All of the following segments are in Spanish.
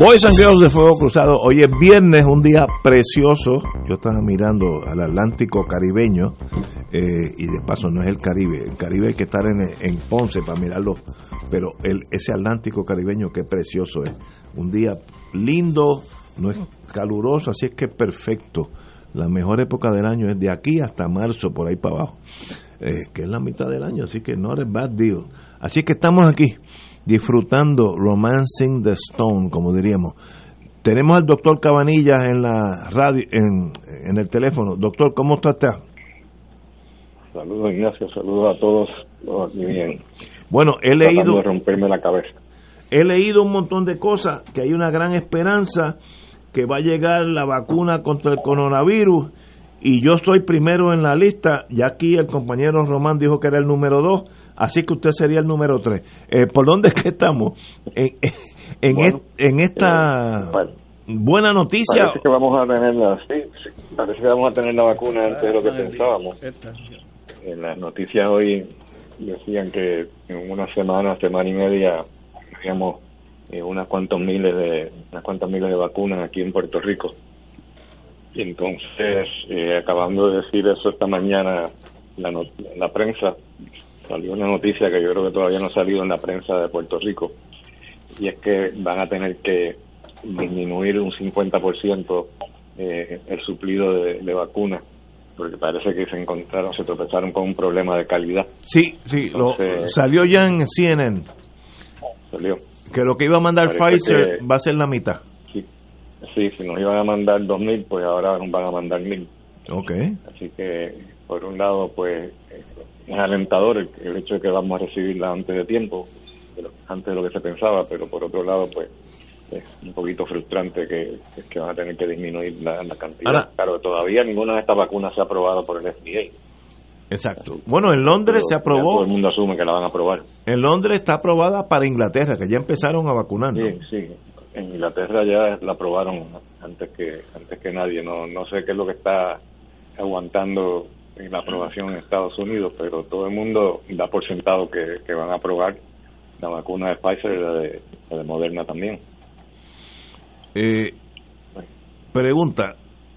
Boys and de Fuego Cruzado, hoy es viernes, un día precioso. Yo estaba mirando al Atlántico caribeño eh, y de paso no es el Caribe. El Caribe hay que estar en, en Ponce para mirarlo, pero el, ese Atlántico caribeño qué precioso es. Un día lindo, no es caluroso, así es que perfecto. La mejor época del año es de aquí hasta marzo, por ahí para abajo, eh, que es la mitad del año, así que no es bad deal. Así que estamos aquí disfrutando Romancing the Stone, como diríamos. Tenemos al doctor Cabanillas en la radio, en, en el teléfono. Doctor, ¿cómo está usted? Saludos, Ignacio. Saludos a todos. Todos aquí bien. Bueno, he leído, de romperme la cabeza. he leído un montón de cosas, que hay una gran esperanza que va a llegar la vacuna contra el coronavirus y yo estoy primero en la lista, ya aquí el compañero Román dijo que era el número dos, así que usted sería el número tres. Eh, ¿Por dónde es que estamos? En, en, Bueno, est- en esta eh, buena noticia. Parece que vamos a tener la, sí, sí, parece que vamos a tener la vacuna antes de lo que pensábamos. En las noticias hoy decían que en una semana, semana y media, teníamos eh, unas cuantos miles de unas cuantas miles de vacunas aquí en Puerto Rico. Y entonces, eh, acabando de decir eso esta mañana, la, no- la prensa salió una noticia que yo creo que todavía no ha salido en la prensa de Puerto Rico y es que van a tener que disminuir un 50% eh, el suplido de, de vacunas porque parece que se encontraron, se tropezaron con un problema de calidad. Sí, sí, lo- salió ya en CNN Salió. que lo que iba a mandar Parece Pfizer que- va a ser la mitad. Sí, sí, si nos iban a mandar 2.000, pues ahora nos van a mandar 1.000. Ok. Así que, por un lado, pues es alentador el, el hecho de que vamos a recibirla antes de tiempo, de lo- antes de lo que se pensaba, pero por otro lado, pues es un poquito frustrante que, que- van a tener que disminuir la, la cantidad. Ahora- claro, todavía ninguna de estas vacunas se ha aprobado por el FDA. Exacto. Bueno, en Londres se ya Todo aprobó. el mundo asume que la van a aprobar. En Londres está aprobada para Inglaterra, que ya empezaron a vacunar. ¿no? Sí, sí. En Inglaterra ya la aprobaron antes que antes que nadie. No no sé qué es lo que está aguantando en la aprobación en Estados Unidos, pero todo el mundo da por sentado que, que van a aprobar la vacuna de Pfizer y la de, la de Moderna también. Eh, pregunta,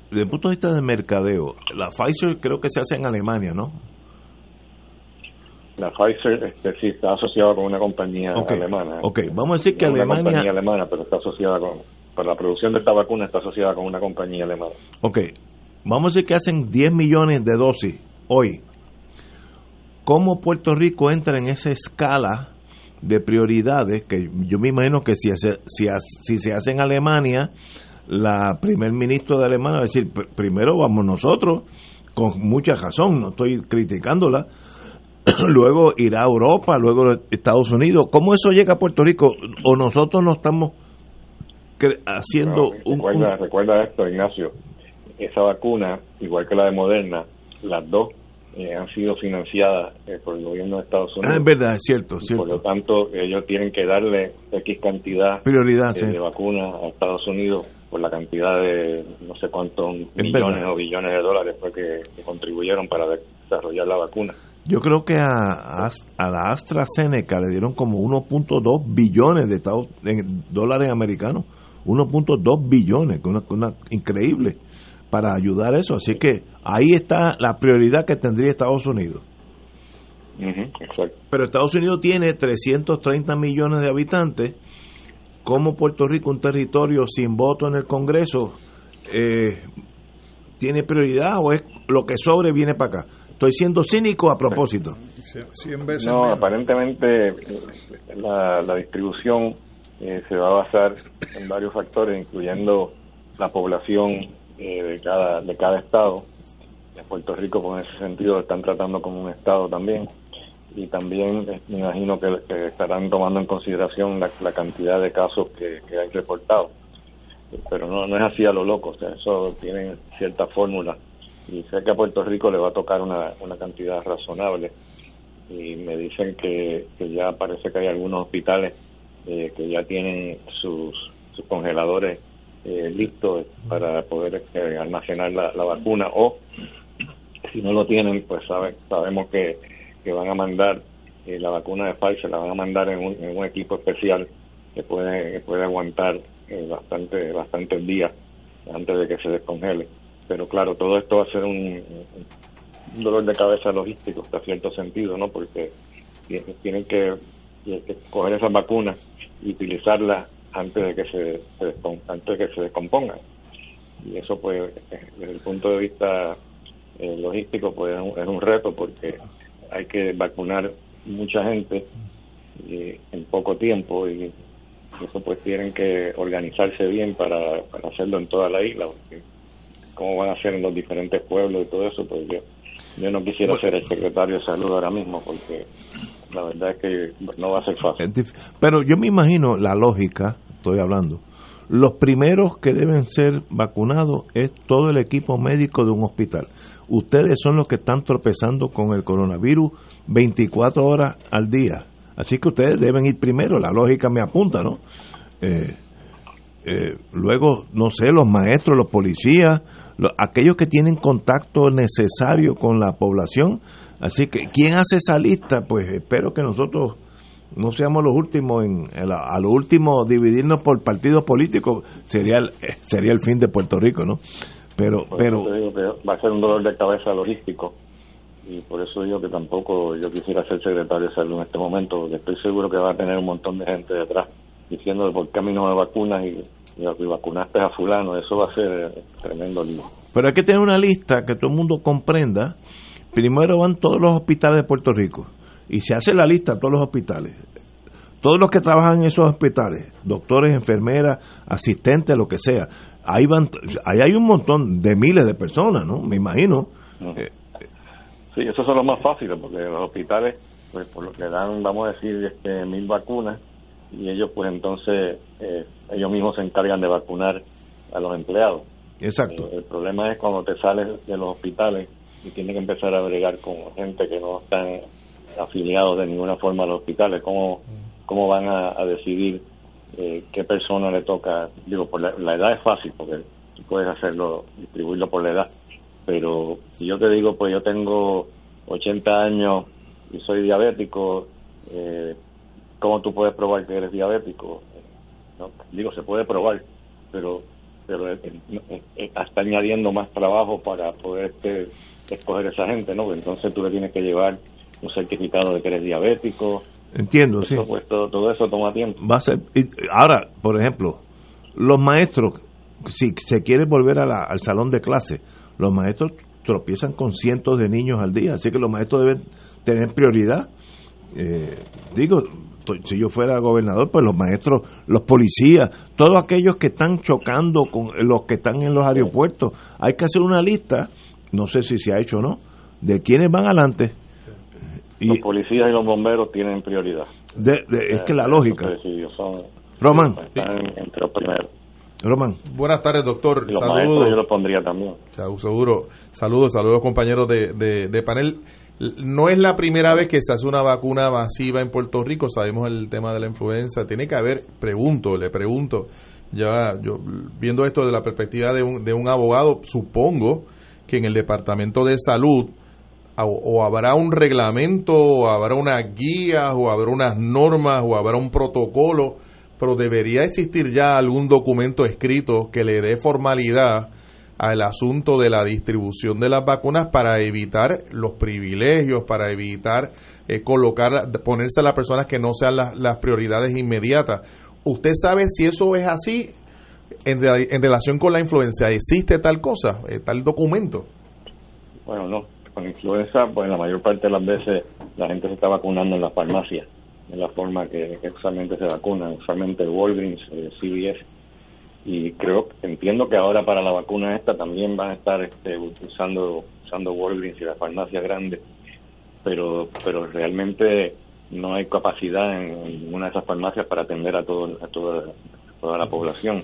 desde el punto de vista de mercadeo, la Pfizer creo que se hace en Alemania, ¿no? La Pfizer este, sí está asociada con una compañía alemana. ok, vamos a decir que No una Alemania- compañía alemana, pero está asociada con... Para la producción de esta vacuna está asociada con una compañía alemana. Ok, vamos a decir que hacen 10 millones de dosis hoy. ¿Cómo Puerto Rico entra en esa escala de prioridades? Que yo me imagino que si, hace- si, si se hace en Alemania, la primer ministro de Alemania va a decir, "Pr- primero vamos nosotros, con mucha razón, no estoy criticándola, luego irá a Europa, luego a Estados Unidos. ¿Cómo eso llega a Puerto Rico? ¿O nosotros no estamos haciendo No, un- recuerda, un recuerda esto, Ignacio. Esa vacuna, igual que la de Moderna, las dos eh, han sido financiadas eh, por el gobierno de Estados Ah, Unidos. es verdad, es cierto, es Por lo tanto, ellos tienen que darle X cantidad Prioridad, eh, sí. de vacunas a Estados Unidos por la cantidad de no sé cuántos Es millones verdad. o billones de dólares fue que, que contribuyeron para desarrollar la vacuna. Yo creo que a, a, a la AstraZeneca le dieron como 1.2 billones de Estados, en dólares americanos. 1.2 billones, que una, una increíble para ayudar a eso. Así que ahí está la prioridad que tendría Estados Unidos. Pero Estados Unidos tiene 330 millones de habitantes. Como Puerto Rico, un territorio sin voto en el Congreso, eh, tiene prioridad o es lo que sobre viene para acá? Estoy siendo cínico a propósito. Veces No, menos. aparentemente la, la distribución eh, se va a basar en varios factores, incluyendo la población eh, de cada de cada estado. En Puerto Rico, pues, en ese sentido, están tratando como un estado también. Y también eh, me imagino que, que estarán tomando en consideración la, la cantidad de casos que, que hay reportados. Pero no, no es así a lo loco, eso tiene cierta fórmula y sé que a Puerto Rico le va a tocar una, una cantidad razonable y me dicen que, ya parece que hay algunos hospitales eh, que ya tienen sus, congeladores eh, listos para poder eh, almacenar la, vacuna o si no lo tienen pues sabe, sabemos que, que van a mandar la vacuna de Pfizer la van a mandar en un, en un equipo especial que puede que puede aguantar bastante bastantes días antes de que se descongele pero claro, todo esto va a ser un, dolor de cabeza logístico, hasta cierto sentido, ¿no? Porque tienen que, coger esas vacunas y utilizarlas antes de que se, antes de que se descompongan. Y eso, pues, desde el punto de vista eh, logístico, pues es un, reto porque hay que vacunar mucha gente en poco tiempo y eso pues tienen que organizarse bien para, para hacerlo en toda la isla cómo van a ser en los diferentes pueblos y todo eso, pues yo, yo no quisiera ser el secretario de salud ahora mismo, porque la verdad es que no va a ser fácil. Pero yo me imagino la lógica, estoy hablando, los primeros que deben ser vacunados es todo el equipo médico de un hospital. Ustedes son los que están tropezando con el coronavirus 24 horas al día. Así que ustedes deben ir primero, la lógica me apunta, ¿no? Eh, eh, luego, no sé, los maestros, los policías, aquellos que tienen contacto necesario con la población. Así que, ¿quién hace esa lista? Pues espero que nosotros no seamos los últimos en, a lo último dividirnos por partidos políticos sería el, sería el fin de Puerto Rico, ¿no? Pero, pero va a ser un dolor de cabeza logístico y por eso digo que tampoco yo quisiera ser secretario de salud en este momento, porque estoy seguro que va a tener un montón de gente detrás diciendo por qué a mí no me vacunas y, vacunaste a fulano, eso va a ser tremendo lío. Pero hay que tener una lista que todo el mundo comprenda. Primero van todos los hospitales de Puerto Rico y se hace la lista de todos los hospitales. Todos los que trabajan en esos hospitales, doctores, enfermeras, asistentes, lo que sea, ahí van, ahí hay un montón de miles de personas, ¿no? Me imagino. Sí, esos son los más fáciles porque los hospitales, pues por lo que dan, vamos a decir, este, mil vacunas, y ellos pues entonces eh, ellos mismos se encargan de vacunar a los empleados. Exacto. Eh, el problema es cuando te sales de los hospitales y tienes que empezar a bregar con gente que no están afiliados de ninguna forma a los hospitales, ¿cómo, cómo van a, decidir eh, qué persona le toca? Digo, por la, edad es fácil porque tú puedes hacerlo, distribuirlo por la edad, pero si yo te digo, pues yo tengo 80 años y soy diabético, eh, ¿cómo tú puedes probar que eres diabético? Digo, se puede probar, pero pero está añadiendo más trabajo para poder este, escoger esa gente, ¿no? Entonces tú le tienes que llevar un certificado de que eres diabético. Entiendo, sí. Pues todo, eso toma tiempo. Va a ser, ahora, por ejemplo, los maestros, si se quiere volver al salón de clase, los maestros tropiezan con cientos de niños al día, así que los maestros deben tener prioridad. Eh, digo, pues, si yo fuera gobernador, pues los maestros, los policías, todos aquellos que están chocando con los que están en los aeropuertos, hay que hacer una lista, no sé si se ha hecho o no, de quiénes van adelante. Y, los policías y los bomberos tienen prioridad. es que la lógica. Román. entre los primeros. Román. Buenas tardes, doctor. Saludos. Yo lo pondría también. Seguro. Saludos, saludos compañeros de, de, de panel. No es la primera vez que se hace una vacuna masiva en Puerto Rico, sabemos el tema de la influenza, tiene que haber, pregunto, le pregunto, ya yo viendo esto de la perspectiva de un, de un abogado, supongo que en el Departamento de Salud o, habrá un reglamento, o habrá unas guías, o habrá unas normas, o habrá un protocolo, pero debería existir ya algún documento escrito que le dé formalidad al asunto de la distribución de las vacunas para evitar los privilegios, para evitar eh, colocar, ponerse a las personas que no sean las, prioridades inmediatas. ¿Usted sabe si eso es así en, relación con la influenza? ¿Existe tal cosa, eh, tal documento? Bueno, no. Con influenza, pues la mayor parte de las veces la gente se está vacunando en las farmacias, en la forma que, usualmente se vacunan, usualmente Walgreens, eh, CVS y creo entiendo que ahora para la vacuna esta también van a estar este, usando usando Walgreens y las farmacias grandes pero pero realmente no hay capacidad en ninguna de esas farmacias para atender a todo a toda toda la población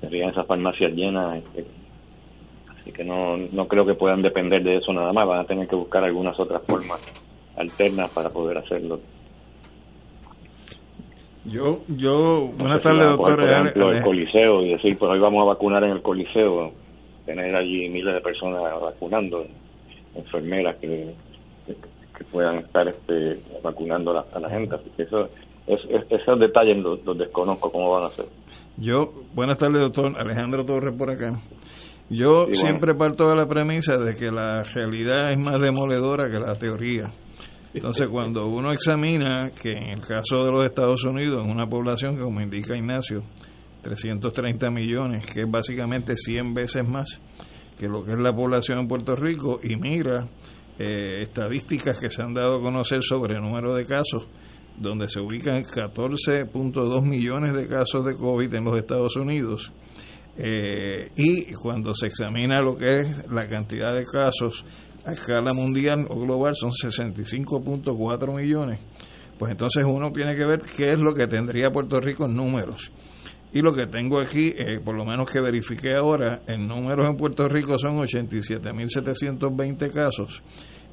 serían esas farmacias llenas este, Así que no, no creo que puedan depender de eso nada más, van a tener que buscar algunas otras formas alternas para poder hacerlo. Yo, yo, buenas tardes, doctor. Por ejemplo, el Coliseo y decir, pues hoy vamos a vacunar en el Coliseo, tener allí miles de personas vacunando, enfermeras que, que, puedan estar este, vacunando a la, gente. Así que eso, es, esos detalles los, desconozco, cómo van a ser. Yo, buenas tardes, doctor. Alejandro Torres por acá. Yo siempre parto de la premisa de que la realidad es más demoledora que la teoría. Entonces, cuando uno examina que en el caso de los Estados Unidos, en una población que, como indica Ignacio, 330 millones, que es básicamente 100 veces más que lo que es la población en Puerto Rico, y mira eh, estadísticas que se han dado a conocer sobre el número de casos, donde se ubican 14.2 millones de casos de COVID en los Estados Unidos, eh, y cuando se examina lo que es la cantidad de casos a escala mundial o global son 65.4 millones, pues entonces uno tiene que ver qué es lo que tendría Puerto Rico en números. Y lo que tengo aquí, eh, por lo menos que verifiqué ahora, en números en Puerto Rico son 87.720 casos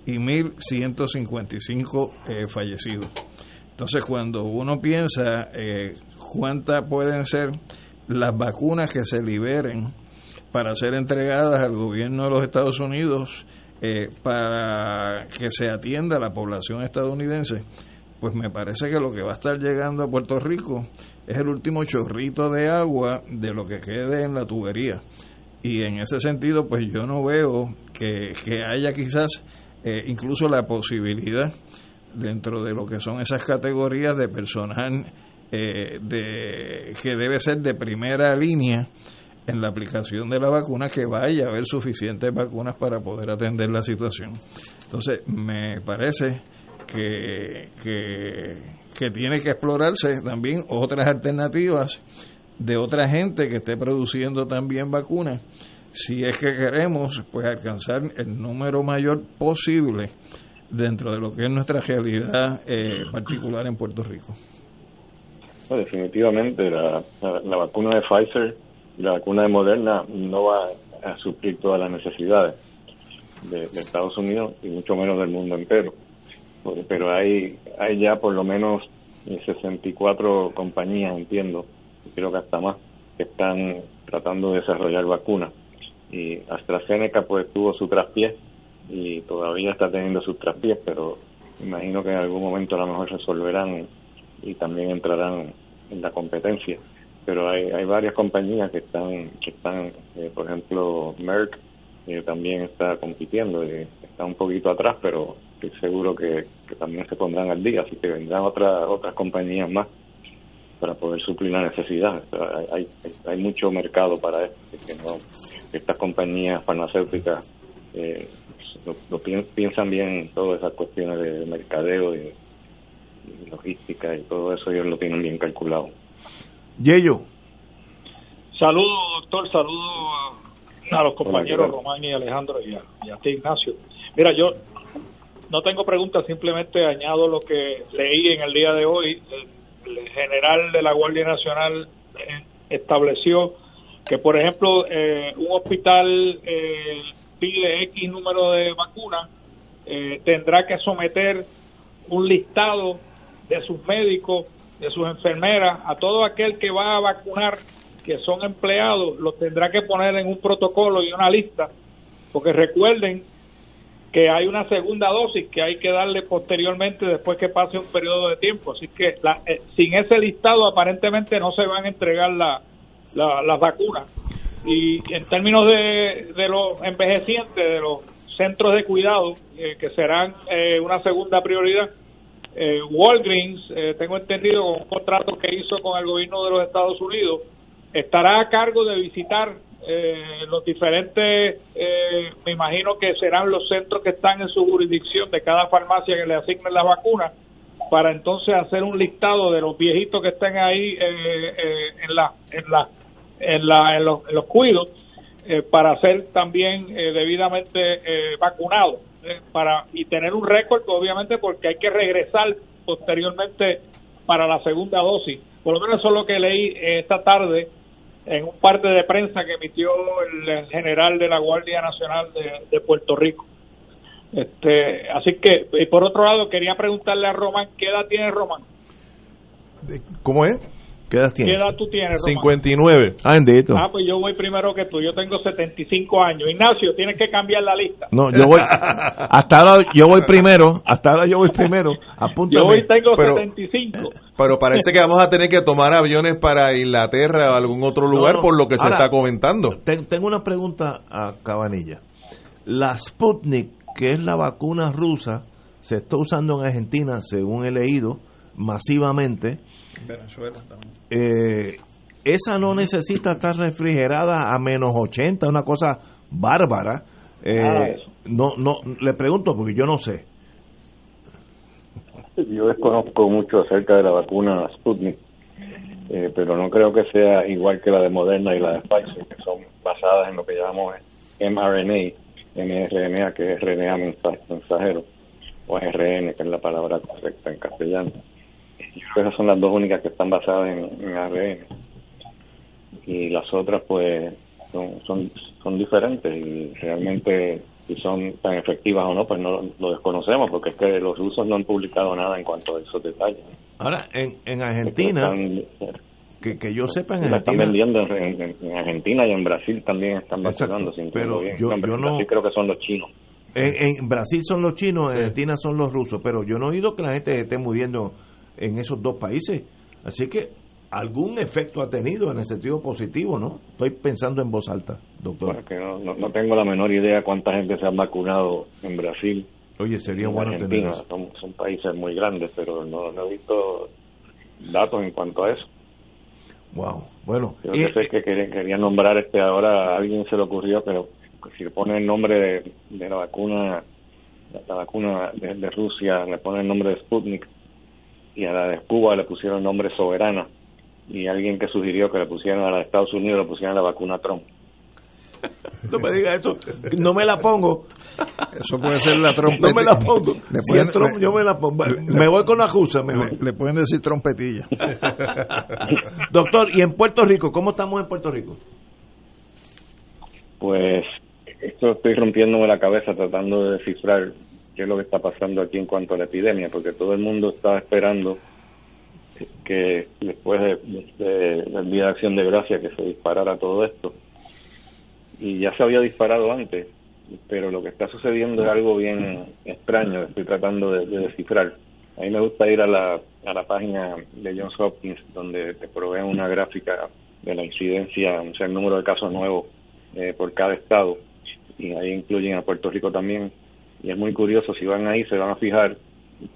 y 1.155 eh, fallecidos. Entonces, cuando uno piensa eh, cuántas pueden ser las vacunas que se liberen para ser entregadas al gobierno de los Estados Unidos eh, para que se atienda a la población estadounidense, pues me parece que lo que va a estar llegando a Puerto Rico es el último chorrito de agua de lo que quede en la tubería. Y en ese sentido, pues yo no veo que, haya quizás eh, incluso la posibilidad dentro de lo que son esas categorías de personal eh, de, que debe ser de primera línea en la aplicación de la vacuna que vaya a haber suficientes vacunas para poder atender la situación. Entonces, me parece que, que, tiene que explorarse también otras alternativas de otra gente que esté produciendo también vacunas, si es que queremos pues alcanzar el número mayor posible dentro de lo que es nuestra realidad eh, particular en Puerto Rico. definitivamente la, la, vacuna de Pfizer la vacuna de Moderna no va a suplir todas las necesidades de, Estados Unidos y mucho menos del mundo entero. Pero hay, hay ya por lo menos 64 compañías, entiendo, creo que hasta más, que están tratando de desarrollar vacunas. Y AstraZeneca pues tuvo su traspié y todavía está teniendo sus traspiés, pero imagino que en algún momento a lo mejor resolverán y también entrarán en la competencia pero hay, hay varias compañías que están, que están eh, por ejemplo, Merck eh, también está compitiendo, y está un poquito atrás, pero estoy seguro que, también se pondrán al día, así que vendrán otras otras compañías más para poder suplir la necesidad. hay, hay, mucho mercado para esto, que estas compañías farmacéuticas eh, lo, piensan bien todas esas cuestiones de mercadeo y logística y todo eso ellos lo tienen bien calculado. Yello. Saludos, doctor, saludos a, los compañeros Román y Alejandro y a, ti, Ignacio. Mira, yo no tengo preguntas, simplemente añado lo que leí en el día de hoy. El, general de la Guardia Nacional eh, estableció que, por ejemplo, eh, un hospital eh, pide X número de vacunas, tendrá que someter un listado de sus médicos de sus enfermeras, a todo aquel que va a vacunar, que son empleados, los tendrá que poner en un protocolo y una lista, porque recuerden que hay una segunda dosis que hay que darle posteriormente después que pase un periodo de tiempo. Así que eh, sin ese listado aparentemente no se van a entregar la, las vacunas. Y en términos de, de los envejecientes, de los centros de cuidado, eh, que serán eh, una segunda prioridad, eh, Walgreens, eh, tengo entendido, con un contrato que hizo con el gobierno de los Estados Unidos, estará a cargo de visitar eh, los diferentes, me imagino que serán los centros que están en su jurisdicción de cada farmacia que le asignen la vacuna, para entonces hacer un listado de los viejitos que estén ahí en, la, en, la, en, la, en, los, en cuidos para ser también debidamente vacunados para y tener un récord, obviamente, porque hay que regresar posteriormente para la segunda dosis. Por lo menos eso es lo que leí esta tarde en un parte de prensa que emitió el, general de la Guardia Nacional de, Puerto Rico. Este, así que, y por otro lado, quería preguntarle a Román, ¿qué edad tiene Román? ¿Cómo es? ¿Qué edad tienes? ¿Qué edad tú tienes, Román? 59. Ah, bendito. Ah, pues yo voy primero que tú. Yo tengo 75 años. Ignacio, tienes que cambiar la lista. No, yo voy. hasta ahora yo voy primero. Hasta ahora yo voy primero. Apúntame. Yo hoy tengo 75. Pero parece que vamos a tener que tomar aviones para Inglaterra o algún otro lugar por lo que se está comentando. tengo una pregunta a Cabanilla. La Sputnik, que es la vacuna rusa, se está usando en Argentina, según he leído, masivamente Venezuela también. Eh, esa no necesita estar refrigerada a menos 80, una cosa bárbara. Eh, ah, no, no, le pregunto porque yo no sé. Yo desconozco mucho acerca de la vacuna Sputnik, eh, pero no creo que sea igual que la de Moderna y la de Pfizer, que son basadas en lo que llamamos mRNA, mRNA, que es RNA mensajero, o RN, que es la palabra correcta en castellano esas son las dos únicas que están basadas en, ARN. Y las otras, pues, son, son, son diferentes y realmente si son tan efectivas o no, pues no lo desconocemos, porque es que los rusos no han publicado nada en cuanto a esos detalles. Ahora, en, en Argentina, que, que yo sepa, en Argentina. están vendiendo en, Argentina y en Brasil también están vacunando. Pero yo, yo no. creo que son los chinos. En, Brasil son los chinos, en Argentina son los rusos, pero yo no he oído que la gente esté muriendo en esos dos países. Así que algún efecto ha tenido en el sentido positivo, ¿no? Estoy pensando en voz alta, doctor. no, tengo la menor idea cuánta gente se ha vacunado en Brasil. Oye, sería bueno Argentina. Son, son, países muy grandes, pero no, he visto datos en cuanto a eso. Wow, bueno. Yo sé que quería, nombrar este ahora, a alguien se le ocurrió, pero si le pone el nombre de, la vacuna, la, vacuna de, de, Rusia, le pone el nombre de Sputnik, y a la de Cuba le pusieron nombre Soberana y alguien que sugirió que le pusieran a la de Estados Unidos le pusieran la vacuna Trump. No me digas eso, no me la pongo. Eso puede ser la trompetilla. No me la pongo. Trump, yo me la pongo. Me voy con la justa mejor. Le, pueden decir trompetilla. Doctor, ¿y en Puerto Rico? ¿Cómo estamos en Puerto Rico? Pues esto estoy rompiéndome la cabeza tratando de descifrar qué es lo que está pasando aquí en cuanto a la epidemia, porque todo el mundo está esperando que después de, del Día de Acción de Gracia que se disparara todo esto. Y ya se había disparado antes, pero lo que está sucediendo es algo bien extraño, estoy tratando de, descifrar. A mí me gusta ir a la, a la página de Johns Hopkins, donde te proveen una gráfica de la incidencia, o sea, el número de casos nuevos eh, por cada estado, y ahí incluyen a Puerto Rico también y es muy curioso, si van ahí se van a fijar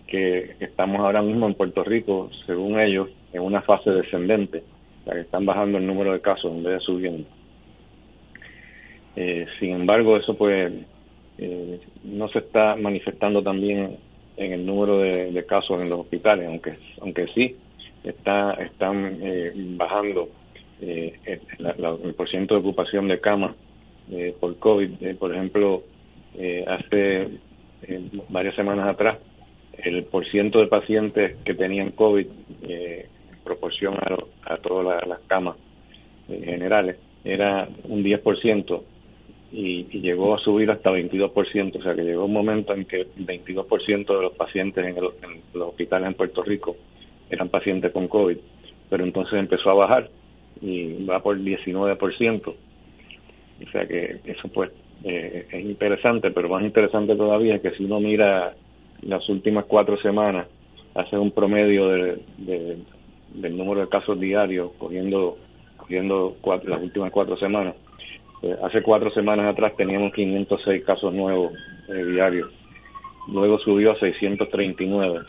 que estamos ahora mismo en Puerto Rico, según ellos, en una fase descendente, o que están bajando el número de casos en vez de subiendo. Eh, sin embargo, eso pues eh, no se está manifestando también en el número de, casos en los hospitales, aunque aunque sí está están eh, bajando el, el porcentaje de ocupación de camas por COVID. por ejemplo, eh, hace eh, varias semanas atrás, el porciento de pacientes que tenían COVID eh, en proporción a, todas las camas generales era un 10% y, y, llegó a subir hasta 22%, o sea que llegó un momento en que el 22% de los pacientes en, en los hospitales en Puerto Rico eran pacientes con COVID, pero entonces empezó a bajar y va por 19%. O sea que eso pues eh, es interesante, pero más interesante todavía es que si uno mira las últimas cuatro semanas, hace un promedio de, del número de casos diarios, cogiendo, cogiendo las últimas cuatro semanas. Eh, hace cuatro semanas atrás teníamos 506 casos nuevos eh, diarios, luego subió a 639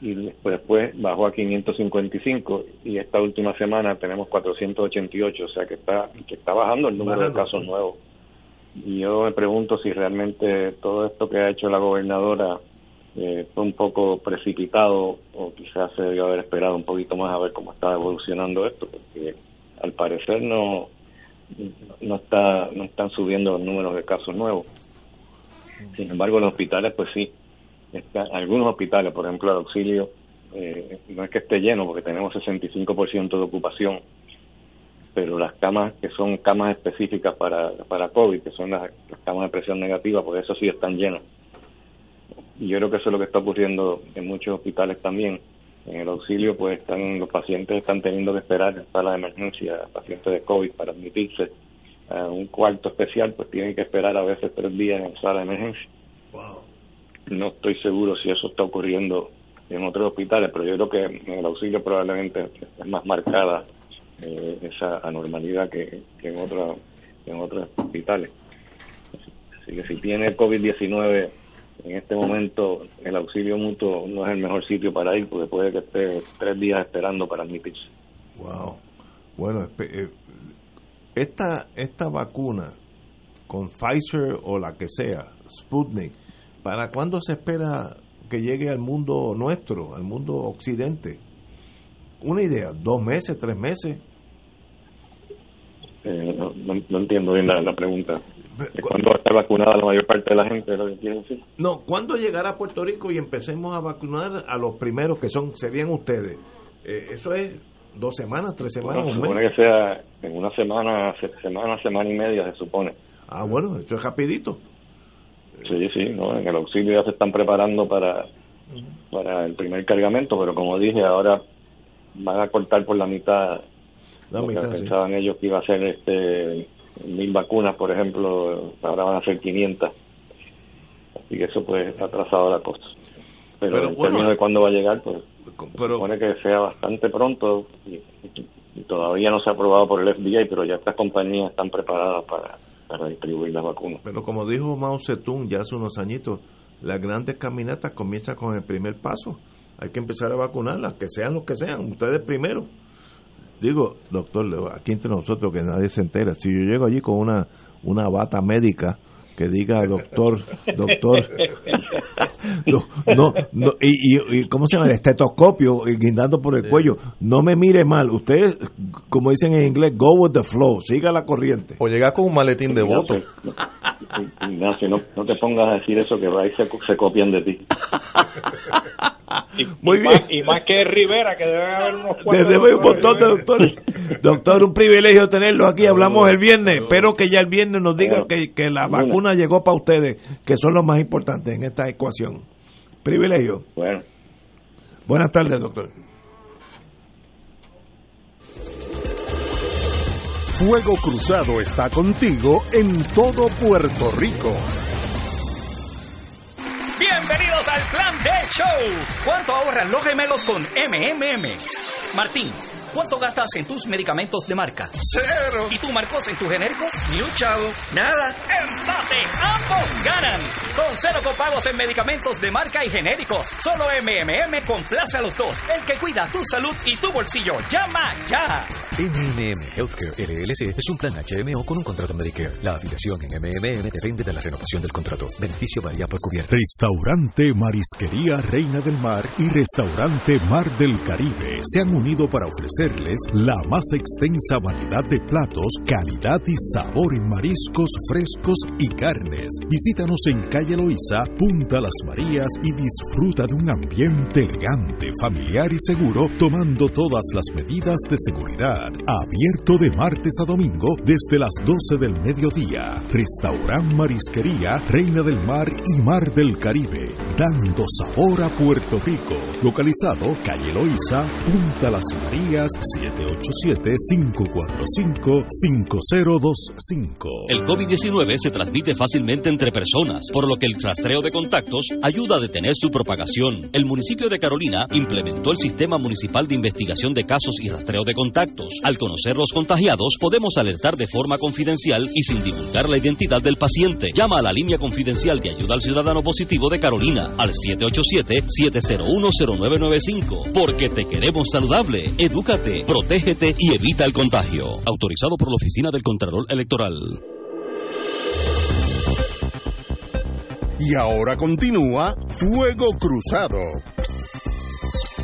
y después, bajó a 555 y esta última semana tenemos 488, o sea que está que está bajando el número de casos nuevos. Y yo me pregunto si realmente todo esto que ha hecho la gobernadora eh, fue un poco precipitado o quizás se debió haber esperado un poquito más a ver cómo está evolucionando esto, porque al parecer no no está no están subiendo los números de casos nuevos. Sin embargo, los hospitales, pues sí, algunos hospitales, por ejemplo, el auxilio, eh, no es que esté lleno porque tenemos 65% de ocupación, pero las camas que son camas específicas para, para COVID, que son las, camas de presión negativa, pues eso sí están llenas. Y yo creo que eso es lo que está ocurriendo en muchos hospitales también. En el auxilio, pues están los pacientes están teniendo que esperar en sala de emergencia, pacientes de COVID, para admitirse a un cuarto especial, pues tienen que esperar a veces tres días en sala de emergencia. No estoy seguro si eso está ocurriendo en otros hospitales, pero yo creo que en el auxilio probablemente es más marcada eh, esa anormalidad que, en, otra, en otros hospitales. Así que si tiene COVID-19 en este momento, el auxilio mutuo no es el mejor sitio para ir porque puede que esté tres días esperando para admitirse. Wow. Bueno, eh, esta, esta vacuna con Pfizer o la que sea, Sputnik, ¿para cuándo se espera que llegue al mundo nuestro, al mundo occidente? Una idea, dos meses, tres meses. Eh, no, entiendo bien la, pregunta. ¿Cuándo va a estar vacunada la mayor parte de la gente? Lo que decir? No, ¿cuándo llegará a Puerto Rico y empecemos a vacunar a los primeros que son serían ustedes? Eh, eso es dos semanas, tres semanas. se supone que sea en una semana, semana, semana y media, se supone. Ah, bueno, eso es rapidito. Sí, sí, ¿no? en el auxilio ya se están preparando para, para el primer cargamento, pero como dije, ahora van a cortar por la mitad la mitad, pensaban ellos que iba a ser este mil vacunas, por ejemplo, ahora van a ser 500. Así que eso pues ha atrasado la cosa. Pero, en términos de cuándo va a llegar, pues pero, supone que sea bastante pronto y, todavía no se ha aprobado por el FBI, pero ya estas compañías están preparadas para, para distribuir las vacunas. Pero como dijo Mao Zedong ya hace unos añitos, las grandes caminatas comienzan con el primer paso. Hay que empezar a vacunarlas, que sean los que sean, ustedes primero. Digo, doctor, aquí entre nosotros que nadie se entera, si yo llego allí con una, una bata médica que diga doctor, doctor, no, no, y, y, ¿cómo se llama? El estetoscopio guindando por el cuello. No me mire mal, usted, como dicen en inglés, go with the flow, siga la corriente. O llega con un maletín de voto. Ignacio, no, no te pongas a decir eso que y se, se copian de ti. Y, Muy bien. Más, y más que Rivera, que debe haber unos cuantos. doctor. Doctor, un privilegio tenerlo aquí. Hablamos el viernes. Espero que ya el viernes nos diga que, que la vacuna llegó para ustedes, que son los más importantes en esta ecuación. Privilegio. Bueno. Buenas tardes, doctor. Fuego Cruzado está contigo en todo Puerto Rico. Bienvenidos al Plan de Show. ¿Cuánto ahorran los gemelos con MMM? Martín. ¿Cuánto gastas en tus medicamentos de marca? Cero. ¿Y tú, Marcos, en tus genéricos? Ni un chavo. Nada. ¡Empate! ¡Ambos ganan! Con cero copagos en medicamentos de marca y genéricos. Solo MMM complace a los dos. El que cuida tu salud y tu bolsillo. ¡Llama ya! MMM Healthcare LLC es un plan HMO con un contrato Medicare. La afiliación en MMM depende de la renovación del contrato. Beneficio varía por cubierta. Restaurante Marisquería Reina del Mar y Restaurante Mar del Caribe se han unido para ofrecer la más extensa variedad de platos, calidad y sabor en mariscos frescos y carnes. Visítanos en calle Loíza, Punta Las Marías y disfruta de un ambiente elegante, familiar y seguro, tomando todas las medidas de seguridad. Abierto de martes a domingo desde las 12 del mediodía. Restaurant Marisquería, Reina del Mar y Mar del Caribe, dando sabor a Puerto Rico. Localizado calle Loíza, Punta Las Marías 787-545-5025. El COVID-19 se transmite fácilmente entre personas, por lo que el rastreo de contactos ayuda a detener su propagación. El municipio de Carolina implementó el Sistema Municipal de Investigación de Casos y Rastreo de Contactos. Al conocer los contagiados, podemos alertar de forma confidencial y sin divulgar la identidad del paciente. Llama a la línea confidencial de ayuda al ciudadano positivo de Carolina al 787-701-0995. Porque te queremos saludable. Educa protégete y evita el contagio. Autorizado por la Oficina del Contralor Electoral. Y ahora continúa Fuego Cruzado.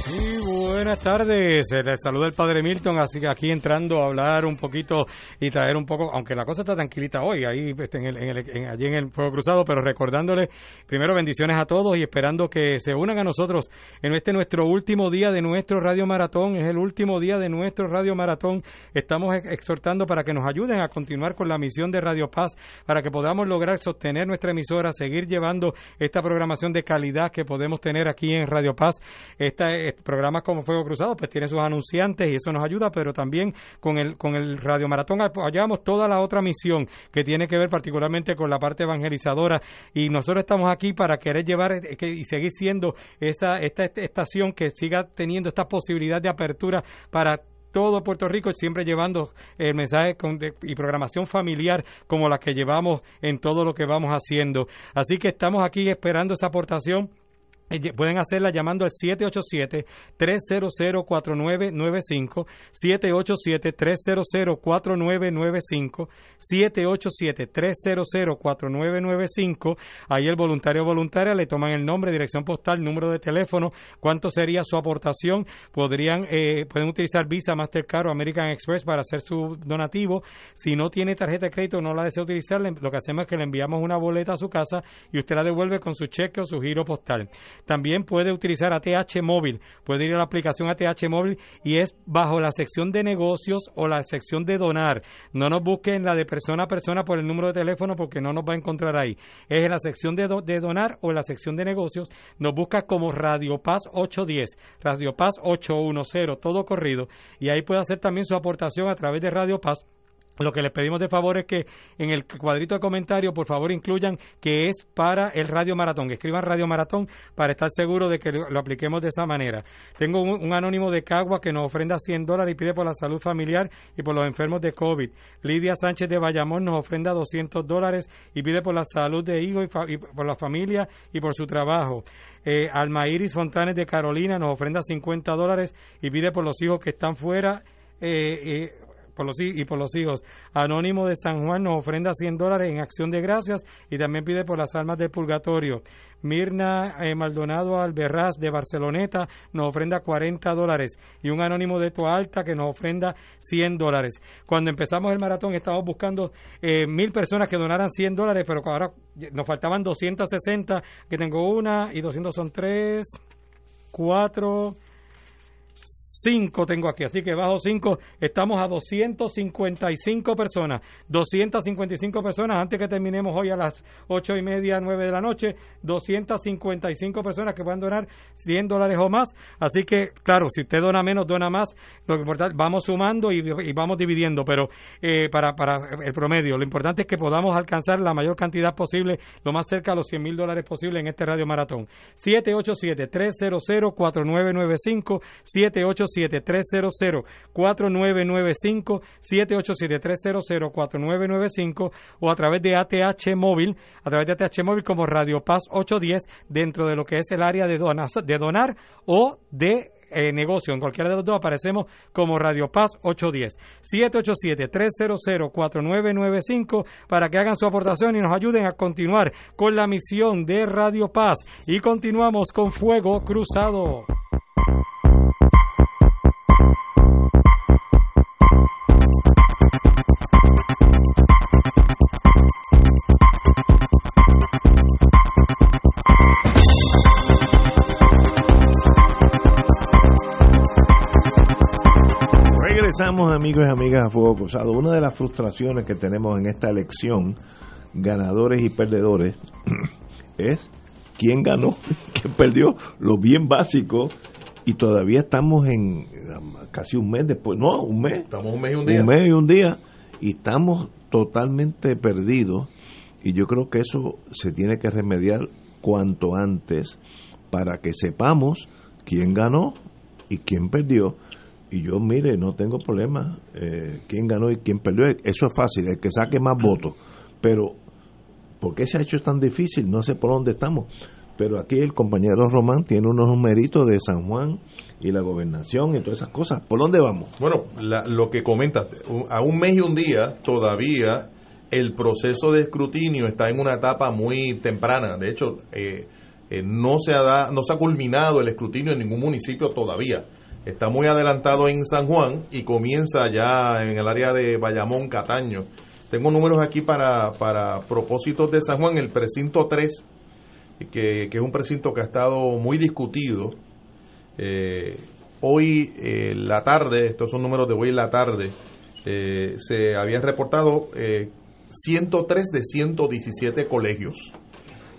Buenas tardes, eh, les saluda el Padre Milton, así que aquí entrando a hablar un poquito y traer un poco, aunque la cosa está tranquilita hoy, ahí este, en el, allí en el Fuego Cruzado, pero recordándole primero bendiciones a todos y esperando que se unan a nosotros en este nuestro último día de nuestro Radio Maratón, es el último día de nuestro Radio Maratón, estamos exhortando para que nos ayuden a continuar con la misión de Radio Paz, para que podamos lograr sostener nuestra emisora, seguir llevando esta programación de calidad que podemos tener aquí en Radio Paz, este, programa como Fuego Cruzado, pues tiene sus anunciantes y eso nos ayuda, pero también con el, con el Radio Maratón apoyamos toda la otra misión que tiene que ver particularmente con la parte evangelizadora y nosotros estamos aquí para querer llevar eh, y seguir siendo esa esta, estación que siga teniendo esta posibilidad de apertura para todo Puerto Rico, siempre llevando el mensaje y programación familiar como la que llevamos en todo lo que vamos haciendo. Así que estamos aquí esperando esa aportación Pueden hacerla llamando al 787-300-4995, 787-300-4995, 787-300-4995. Ahí el voluntario o voluntaria le toman el nombre, dirección postal, número de teléfono, cuánto sería su aportación. Podrían, eh, pueden utilizar Visa, Mastercard o American Express para hacer su donativo. Si no tiene tarjeta de crédito, no la desea utilizar, lo que hacemos es que le enviamos una boleta a su casa y usted la devuelve con su cheque o su giro postal. También puede utilizar ATH Móvil, puede ir a la aplicación ATH Móvil y es bajo la sección de negocios o la sección de donar. No nos busquen la de persona a persona por el número de teléfono porque no nos va a encontrar ahí. Es en la sección de, de donar o la sección de negocios. Nos busca como Radio Paz 810, Radio Paz 810, todo corrido. Y ahí puede hacer también su aportación a través de Radio Paz lo que les pedimos de favor es que en el cuadrito de comentarios, por favor, incluyan que es para el Radio Maratón. Escriban Radio Maratón para estar seguro de que lo, apliquemos de esa manera. Tengo un, anónimo de Cagua que nos ofrenda 100 dólares y pide por la salud familiar y por los enfermos de COVID. Lidia Sánchez de Bayamón nos ofrenda 200 dólares y pide por la salud de hijo y, por la familia y por su trabajo. Eh, Alma Iris Fontanes de Carolina nos ofrenda 50 dólares y pide por los hijos que están fuera. Eh, eh, por los, y por los hijos. Anónimo de San Juan nos ofrenda 100 dólares en acción de gracias y también pide por las almas del purgatorio. Mirna eh, Maldonado Alberraz de Barceloneta nos ofrenda 40 dólares y un anónimo de Toalta que nos ofrenda 100 dólares. Cuando empezamos el maratón estábamos buscando eh, mil personas que donaran 100 dólares, pero ahora nos faltaban 260, que tengo una y 200 son tres, cuatro 5 tengo aquí, así que bajo 5 estamos a 255 personas, 255 personas antes que terminemos hoy a las 8 y media, 9 de la noche, 255 personas que puedan donar 100 dólares o más, así que claro, si usted dona menos, dona más, lo importante, vamos sumando y, vamos dividiendo, pero eh, para, para el promedio, lo importante es que podamos alcanzar la mayor cantidad posible, lo más cerca a los 100 mil dólares posible en este radio maratón. 787 300 4995 787-300-4995, 787-300-4995 o a través de ATH Móvil, a través de ATH Móvil como Radio Paz 810 dentro de lo que es el área de, donar, de donar o de eh, negocio. En cualquiera de los dos aparecemos como Radio Paz 810. 787-300-4995 para que hagan su aportación y nos ayuden a continuar con la misión de Radio Paz. Y continuamos con Fuego Cruzado. Regresamos amigos y amigas a Fuego Cruzado. Una de las frustraciones que tenemos en esta elección, ganadores y perdedores, es quién ganó, quién perdió, lo bien básico y todavía estamos en casi un mes después, no, un mes. Estamos un mes y un día. Un mes y un día y estamos totalmente perdidos y yo creo que eso se tiene que remediar cuanto antes para que sepamos quién ganó y quién perdió. Y yo, mire, no tengo problema eh, quién ganó y quién perdió. Eso es fácil, el que saque más votos. Pero, ¿por qué se ha hecho tan difícil? No sé por dónde estamos pero aquí el compañero Román tiene unos numeritos de San Juan y la gobernación y todas esas cosas. ¿Por dónde vamos? Bueno, lo que comentas, a un mes y un día todavía el proceso de escrutinio está en una etapa muy temprana. De hecho, eh, Eh, no, se ha no se ha culminado el escrutinio en ningún municipio todavía. Está muy adelantado en San Juan y comienza ya en el área de Bayamón, Cataño. Tengo números aquí para, para propósitos de San Juan, el precinto 3, que, es un precinto que ha estado muy discutido. Eh, hoy, eh, la tarde, estos son números de hoy la tarde, eh, se habían reportado 103 de 117 colegios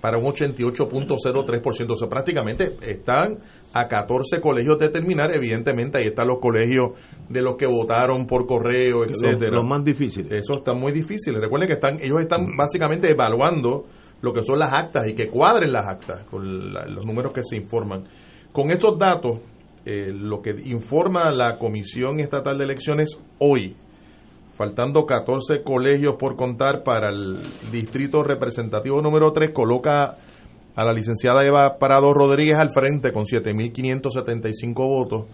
para un 88.03%. O sea, prácticamente están a 14 colegios de terminar. Evidentemente, ahí están los colegios de los que votaron por correo, etcétera. Los, más difíciles. Eso está muy difícil. Recuerden que están ellos están básicamente evaluando lo que son las actas y que cuadren las actas con los números que se informan. Con estos datos, eh, lo que informa la Comisión Estatal de Elecciones hoy, faltando 14 colegios por contar para el distrito representativo número 3, coloca a la licenciada Eva Parado Rodríguez al frente con 7.575 votos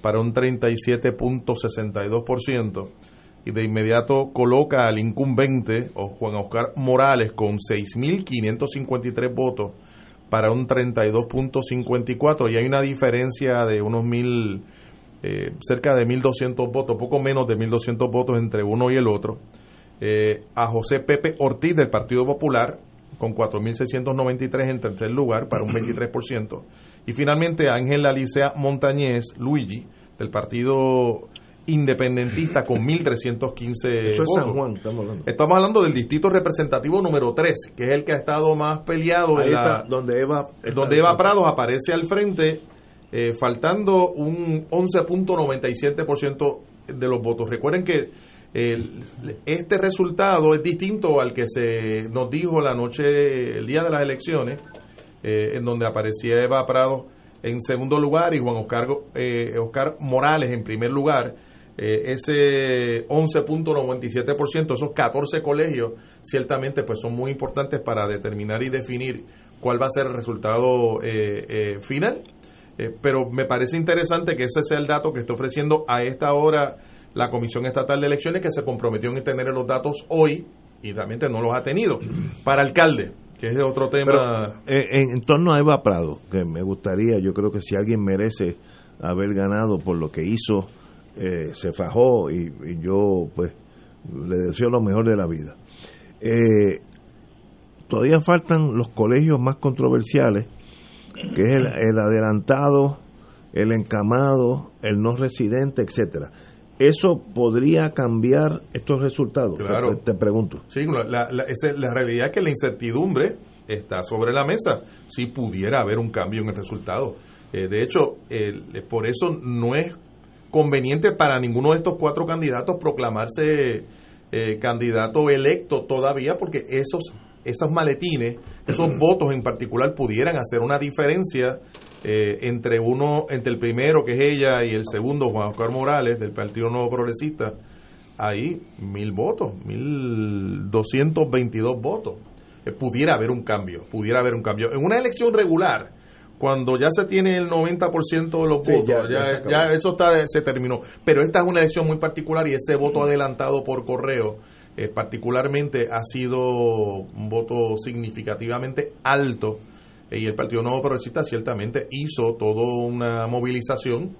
para un 37.62% y de inmediato coloca al incumbente o Juan Oscar Morales con 6.553 votos para un 32.54 y hay una diferencia de unos mil eh, cerca de 1.200 votos, poco menos de 1.200 votos entre uno y el otro. Eh, a José Pepe Ortiz del Partido Popular con 4.693 en tercer lugar para un 23%. Y finalmente a Ángel Alicea Montañez Luigi del Partido Independentista con 1.315 Eso es San Juan, estamos hablando. Estamos hablando del distrito representativo número 3, que es el que ha estado más peleado. donde Eva, donde Eva Prados aparece al frente eh, faltando un 11.97% de los votos. Recuerden que este resultado es distinto al que se nos dijo la noche, el día de las elecciones, eh, en donde aparecía Eva Prado en segundo lugar y Juan Oscar, eh, Oscar Morales en primer lugar. ese 11.97%, esos 14 colegios, ciertamente pues son muy importantes para determinar y definir cuál va a ser el resultado final eh, pero me parece interesante que ese sea el dato que está ofreciendo a esta hora la Comisión Estatal de Elecciones, que se comprometió en tener los datos hoy y realmente no los ha tenido. Para alcalde, que es otro tema. Eh, en, torno a Eva Prado, que me gustaría, yo creo que si alguien merece haber ganado por lo que hizo, eh, se fajó y, yo pues le deseo lo mejor de la vida. todavía faltan los colegios más controversiales que es el, adelantado, el encamado, el no residente, etcétera. ¿Eso podría cambiar estos resultados? Claro. Te, pregunto. Sí, la, la, realidad es que la incertidumbre está sobre la mesa. Si pudiera haber un cambio en el resultado. Eh, de hecho, por eso no es conveniente para ninguno de estos cuatro candidatos proclamarse eh, candidato electo todavía, porque esos esos maletines, esos votos en particular pudieran hacer una diferencia eh, entre uno, entre el primero que es ella y el segundo Juan Oscar Morales del Partido Nuevo Progresista, hay mil votos, mil doscientos veintidós votos. Eh, pudiera haber un cambio, pudiera haber un cambio. En una elección regular, cuando ya se tiene el 90% de los votos, ya, ya, eso está, se terminó. Pero esta es una elección muy particular y ese voto adelantado por correo eh, particularmente ha sido un voto significativamente alto eh, y el Partido Nuevo Progresista ciertamente hizo toda una movilización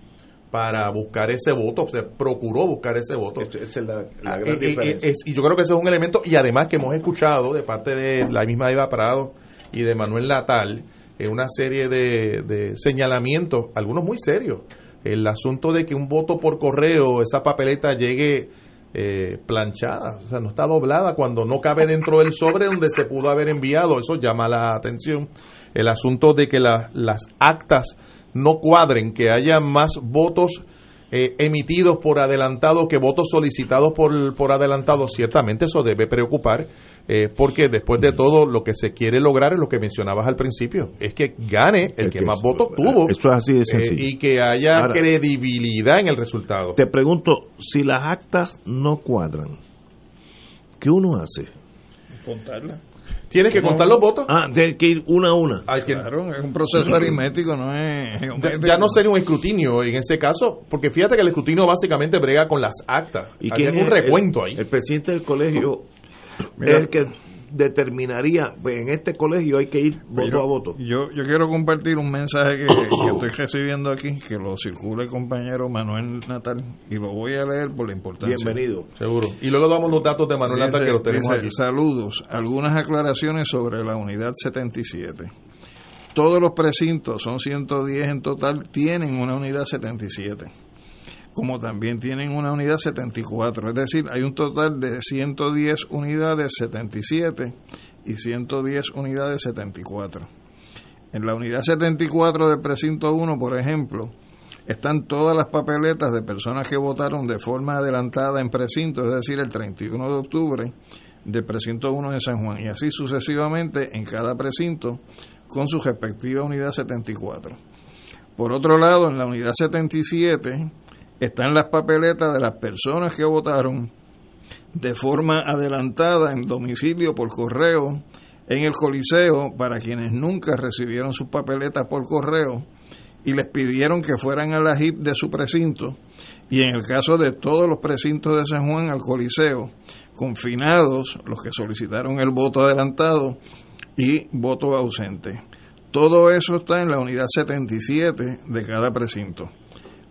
para buscar ese voto, se procuró buscar ese voto. es la, ah, eh, y yo creo que ese es un elemento, y además que hemos escuchado de parte de la misma Eva Prado y de Manuel Natal, una serie de, de señalamientos, algunos muy serios. El asunto de que un voto por correo, esa papeleta llegue eh, planchada, o sea, no está doblada cuando no cabe dentro del sobre donde se pudo haber enviado. Eso llama la atención. El asunto de que las actas no cuadren, que haya más votos eh, emitidos por adelantado que votos solicitados por, por adelantado, ciertamente eso debe preocupar, eh, porque después de todo lo que se quiere lograr es lo que mencionabas al principio, es que gane el, que, más votos tuvo. Eso es así de eh, y que haya credibilidad en el resultado. Te pregunto, si las actas no cuadran, ¿qué uno hace? Contarlas. Tienes que contar los votos. Ah, tienes que ir una a una. claro, es un proceso aritmético, no es. Ya, no sería un escrutinio en ese caso, porque fíjate que el escrutinio básicamente brega con las actas. ¿Y es un recuento ahí? El presidente del colegio es el que determinaría, pues en este colegio hay que ir voto a voto. Yo, yo quiero compartir un mensaje que, estoy recibiendo aquí, que lo circula el compañero Manuel Natal, y lo voy a leer por la importancia. Bienvenido. Seguro. Y luego damos los datos de Manuel Natal que los tenemos aquí. Saludos. Algunas aclaraciones sobre la unidad 77. Todos los precintos, son 110 en total, tienen una unidad 77 como también tienen una unidad 74. Es decir, hay un total de 110 unidades 77 y 110 unidades 74. En la unidad 74 del precinto 1, por ejemplo, están todas las papeletas de personas que votaron de forma adelantada en precinto, es decir, el 31 de octubre del precinto 1 de San Juan, y así sucesivamente en cada precinto con su respectiva unidad 74. Por otro lado, en la unidad 77 están las papeletas de las personas que votaron de forma adelantada en domicilio por correo en el Coliseo para quienes nunca recibieron sus papeletas por correo y les pidieron que fueran a la HIP de su precinto y en el caso de todos los precintos de San Juan al Coliseo, confinados los que solicitaron el voto adelantado y voto ausente. Todo eso está en la unidad 77 de cada precinto.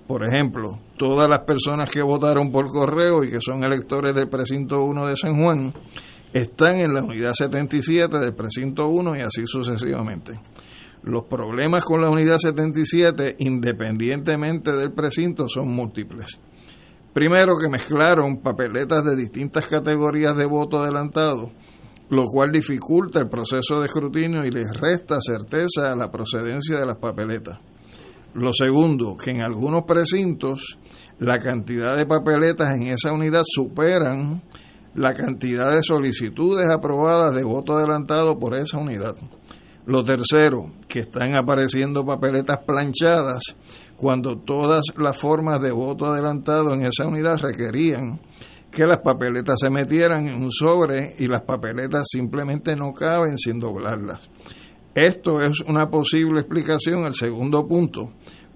Por ejemplo, todas las personas que votaron por correo y que son electores del precinto 1 de San Juan están en la unidad 77 del precinto 1 y así sucesivamente. Los problemas con la unidad 77, independientemente del precinto, son múltiples. Primero que mezclaron papeletas de distintas categorías de voto adelantado, lo cual dificulta el proceso de escrutinio y les resta certeza a la procedencia de las papeletas. Lo segundo, que en algunos precintos la cantidad de papeletas en esa unidad superan la cantidad de solicitudes aprobadas de voto adelantado por esa unidad. Lo tercero, que están apareciendo papeletas planchadas cuando todas las formas de voto adelantado en esa unidad requerían que las papeletas se metieran en un sobre y las papeletas simplemente no caben sin doblarlas. Esto es una posible explicación al segundo punto,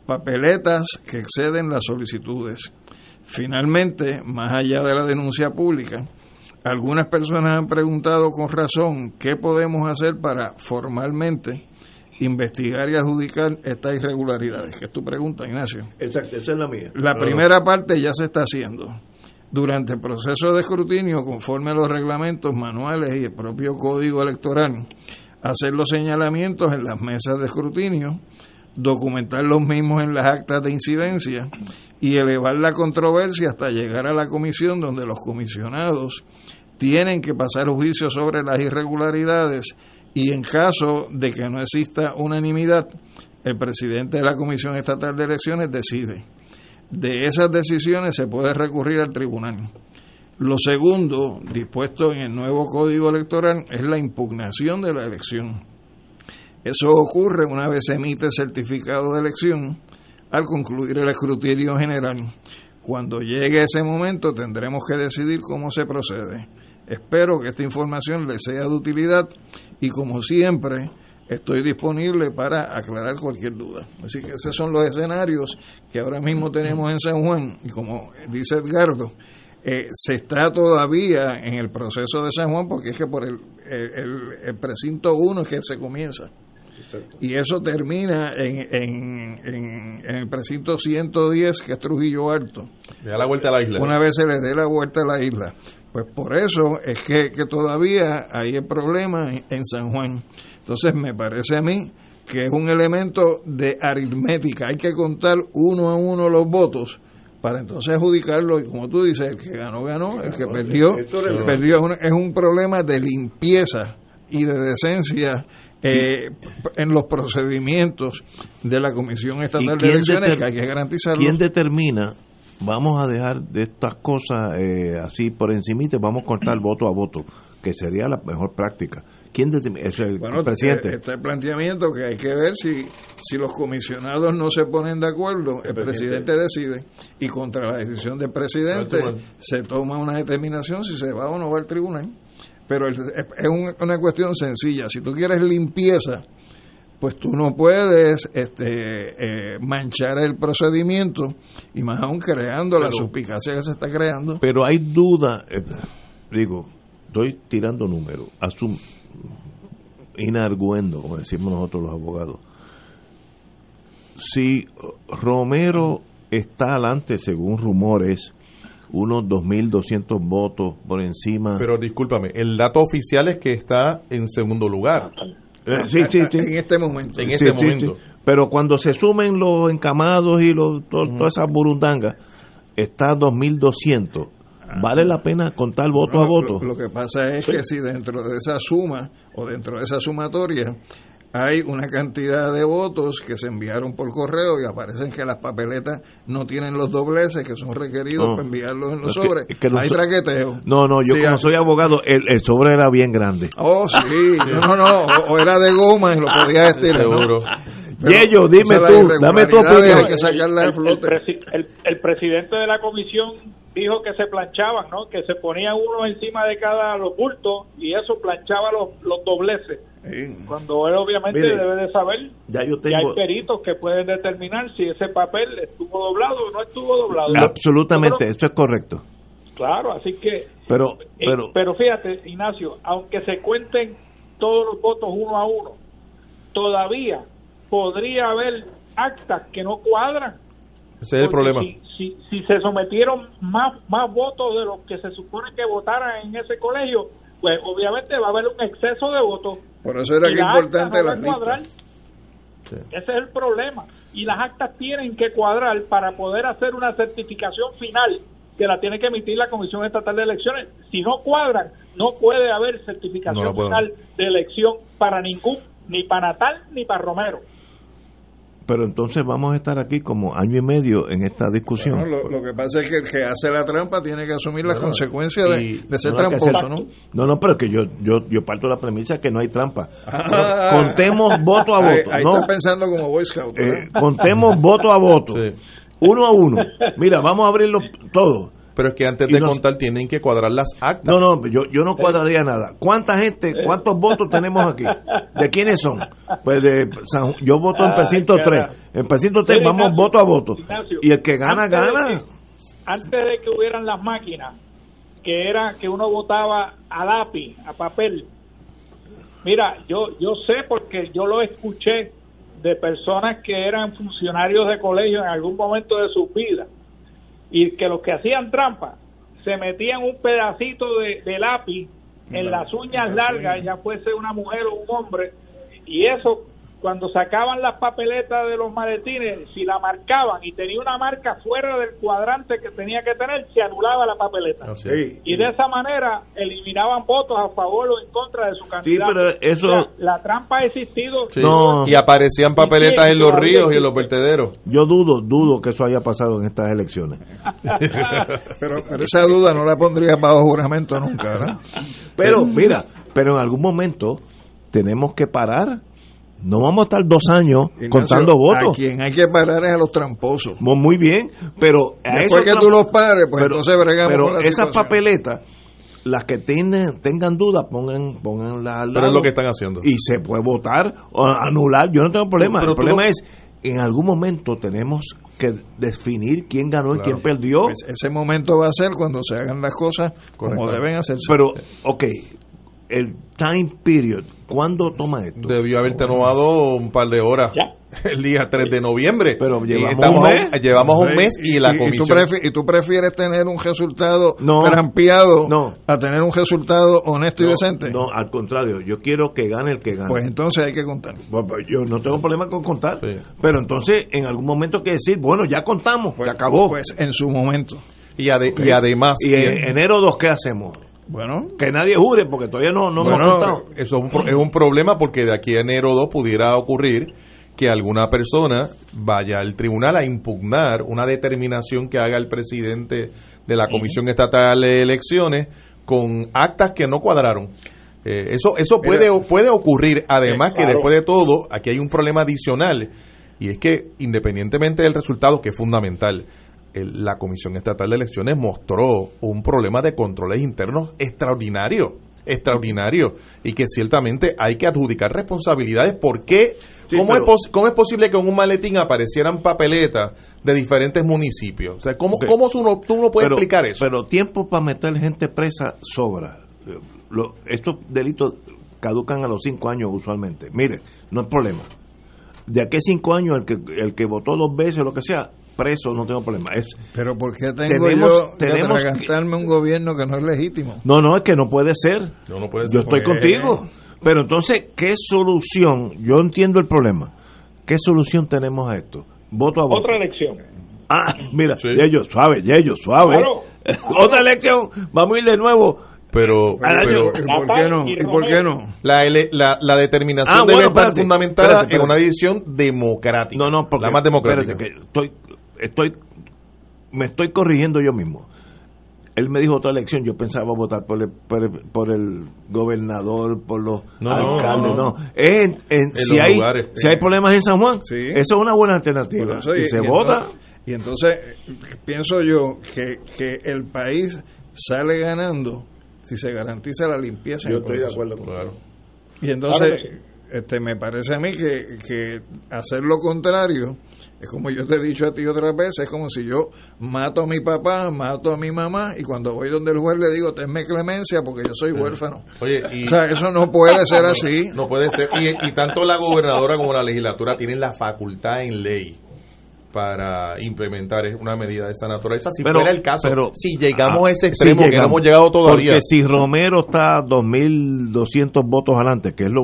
papeletas que exceden las solicitudes. Finalmente, más allá de la denuncia pública, algunas personas han preguntado con razón qué podemos hacer para formalmente investigar y adjudicar estas irregularidades. ¿Qué es tu pregunta, Ignacio? Exacto, esa es la mía. La primera parte ya se está haciendo. Durante el proceso de escrutinio, conforme a los reglamentos, manuales y el propio código electoral, hacer los señalamientos en las mesas de escrutinio, documentar los mismos en las actas de incidencia y elevar la controversia hasta llegar a la comisión donde los comisionados tienen que pasar juicio sobre las irregularidades y en caso de que no exista unanimidad, el presidente de la Comisión Estatal de Elecciones decide. De esas decisiones se puede recurrir al tribunal. Lo segundo, dispuesto en el nuevo código electoral, es la impugnación de la elección. Eso ocurre una vez se emite el certificado de elección al concluir el escrutinio general. Cuando llegue ese momento tendremos que decidir cómo se procede. Espero que esta información les sea de utilidad y como siempre estoy disponible para aclarar cualquier duda. Así que esos son los escenarios que ahora mismo tenemos en San Juan y como dice Edgardo, eh, se está todavía en el proceso de San Juan porque es que por el, el, precinto 1 es que se comienza. Y eso termina en, en, en, el precinto 110, que es Trujillo Alto. Le da la vuelta a la isla. Una vez se le dé la vuelta a la isla. Pues por eso es que, que todavía hay el problema en San Juan. Entonces me parece a mí que es un elemento de aritmética. Hay que contar uno a uno los votos para entonces adjudicarlo y como tú dices, el que ganó, ganó, el que perdió, perdió. Es un, problema de limpieza y de decencia eh, en los procedimientos de la Comisión Estatal de Elecciones que hay que garantizarlo. ¿Quién determina? Vamos a dejar de estas cosas eh, así por encima y vamos a cortar voto a voto, que sería la mejor práctica. ¿Quién es el, bueno, presidente? Está el planteamiento que hay que ver si, si los comisionados no se ponen de acuerdo, el, presidente. decide y contra la decisión del presidente se toma una determinación si se va o no va al tribunal. Pero es una cuestión sencilla. Si tú quieres limpieza, pues tú no puedes este, eh, manchar el procedimiento y más aún creando la suspicacia que se está creando. Pero hay duda, eh, digo, estoy tirando números, asum, inarguendo, como decimos nosotros los abogados. Si Romero está adelante, según rumores, unos 2.200 votos por encima. Pero discúlpame, el dato oficial es que está en segundo lugar. Eh, sí, sí, sí. En este momento. En este momento. sí. Pero cuando se sumen los encamados y los, to- todas esas burundangas, está 2.200. ¿Vale la pena contar voto a voto? Lo, lo que pasa es que si dentro de esa suma o dentro de esa sumatoria hay una cantidad de votos que se enviaron por correo y aparecen que las papeletas no tienen los dobleces que son requeridos No. para enviarlos en los Es que- sobres. es que los hay so- traqueteo. No, no, yo Sí, como soy abogado, el, el sobre era bien grande. Oh, sí. No, no, no. O, o era de goma y lo podía estirar. ¿no? Yello, dime tú, dame tu opinión. Hay que sacarla de el, flote. presi- el- el presidente de la comisión dijo que se planchaban, ¿no? Que se ponía uno encima de cada los bultos y eso planchaba los, los dobleces. Sí. Cuando él obviamente Mire, debe de saber Ya yo que hay tengo peritos que pueden determinar si ese papel estuvo doblado o no estuvo doblado. absolutamente, eso es correcto. claro, así que Pero, Eh, pero, pero fíjate, Ignacio, aunque se cuenten todos los votos uno a uno, todavía podría haber actas que no cuadran. Ese es el problema. Si, si, si se sometieron más, más votos de los que se supone que votaran en ese colegio, pues obviamente va a haber un exceso de votos. Por eso era que las importante actas no la van a cuadrar. lista. Ese es el problema. Y las actas tienen que cuadrar para poder hacer una certificación final que la tiene que emitir la Comisión Estatal de Elecciones. Si no cuadran, no puede haber certificación No final de elección para ningún, ni para Natal ni para Romero. Pero entonces vamos a estar aquí como año y medio en esta discusión. Bueno, lo, lo que pasa es que el que hace la trampa tiene que asumir las consecuencias de, y- de ser No, tramposo, hacer- ¿no? No, no, pero es que yo, yo, yo parto de la premisa que no hay trampa. Ah. Contemos voto a Ahí, voto. ahí no, pensando como Boy Scout. eh, contemos voto a voto. Sí. Uno a uno. Mira, vamos a abrirlo todo. Pero es que antes de contar tienen que cuadrar las actas. No, no, yo, yo no cuadraría nada. ¿Cuánta gente, cuántos votos tenemos aquí? ¿De quiénes son? Pues de San yo voto en Ay, precinto cara. 3. En precinto 3 Sí, vamos Ignacio, voto a voto. Ignacio, Y el que gana, antes de gana. que- antes de que hubieran las máquinas, que era que uno votaba a lápiz, a papel. Mira, yo yo sé porque yo lo escuché de personas que eran funcionarios de colegio en algún momento de su vida y que los que hacían trampa se metían un pedacito de, de lápiz en las uñas largas, ya fuese una mujer o un hombre, y eso cuando sacaban las papeletas de los maletines, si la marcaban y tenía una marca fuera del cuadrante que tenía que tener, se anulaba la papeleta. Es. Y de esa manera eliminaban votos a favor o en contra de su candidato. pero eso- O sea, la trampa ha existido. Sí. No. Y aparecían papeletas en los ríos y en los vertederos. Yo dudo, dudo que eso haya pasado en estas elecciones. Pero, pero esa duda no la pondría bajo juramento nunca, ¿verdad? Pero, mira, pero en algún momento tenemos que parar. No vamos a estar dos años Ignacio, contando A votos. quien hay que parar es a los tramposos. Mu- Muy bien, pero a Después esos que tú los pares, pues pero, entonces bregamos pero con la esas situación. papeletas, las que tienen, tengan dudas, pongan, ponganlas al Pero lado es lo que están haciendo. y se puede votar o anular. Yo no tengo problema. Pero El problema es, en algún momento tenemos que definir quién ganó y Claro. quién perdió. Pues ese momento va a ser cuando se hagan las cosas como Correcto. deben hacerse. Pero, ok, el time period, ¿cuándo toma esto? Debió haberte tomado un par de horas Ya. el día 3 de noviembre. Pero llevamos estamos un a mes. llevamos un mes y, la tú comisión. y tú prefieres tener un resultado No. trampeado No. a tener un resultado honesto y decente. No, al contrario, yo quiero que gane el que gane. Pues entonces hay que contar. Bueno, pues yo no tengo problema con contar, Sí. pero entonces en algún momento hay que decir, bueno, ya contamos, ya acabó. Pues en su momento. y, ade- y además. y en enero 2, ¿qué hacemos? Bueno, Que nadie jure, porque todavía no, no Bueno, hemos contado. eso es un, es un problema porque de aquí a enero 2 pudiera ocurrir que alguna persona vaya al tribunal a impugnar una determinación que haga el presidente de la Comisión Estatal de Elecciones con actas que no cuadraron. Eh, eso eso puede, puede ocurrir, además que después de todo, aquí hay un problema adicional, y es que independientemente del resultado, que es fundamental, el- la Comisión Estatal de Elecciones mostró un problema de controles internos extraordinario, extraordinario, y que ciertamente hay que adjudicar responsabilidades. ¿Por qué? Sí, ¿Cómo, pero- es pos- ¿Cómo es posible que en un maletín aparecieran papeletas de diferentes municipios? O sea, ¿cómo, cómo tú no, tú no puedes pero, explicar eso? Pero tiempo para meter gente presa sobra. estos delitos caducan a los cinco años usualmente. Mire, no hay problema. De aquí a cinco años, el que, el que votó dos veces o lo que sea, preso, no tengo problema. Es, Pero ¿por qué tengo yo tenemos que gastarme un gobierno que no es legítimo? No, no, es que no puede ser. No, puede ser. Yo estoy contigo. Pero entonces, ¿qué solución? Yo entiendo el problema. ¿Qué solución tenemos a esto? Voto a voto. Otra elección. Ah, mira, sí. Yello, suave, Yello, suave. Otra elección, vamos a ir de nuevo. Pero, pero ¿y por qué no? ¿Y por qué no? La, la, la determinación ah, debe estar fundamentada en una decisión democrática. No, no, porque, la más democrática. Que estoy, estoy, me estoy corrigiendo yo mismo. Él me dijo otra elección, yo pensaba votar por el, por el, gobernador, por los alcaldes, no. En, si, hay, si hay problemas en San Juan, eso es una buena alternativa. y, se vota. y entonces pienso yo que, que el país sale ganando si se garantiza la limpieza. Yo estoy de acuerdo con claro. Y entonces este me parece a mí que, que hacer lo contrario es como yo te he dicho a ti otras veces, es como si yo mato a mi papá, mato a mi mamá y cuando voy donde el juez le digo, tenme clemencia porque yo soy huérfano. Oye, o sea, eso no puede ser así. No puede ser. Y, y tanto la gobernadora como la legislatura tienen la facultad en ley para implementar una medida de esta naturaleza. Si fuera el caso, pero, si llegamos a ese extremo que no hemos llegado todavía. Porque si Romero está 2.200 votos adelante, que es lo,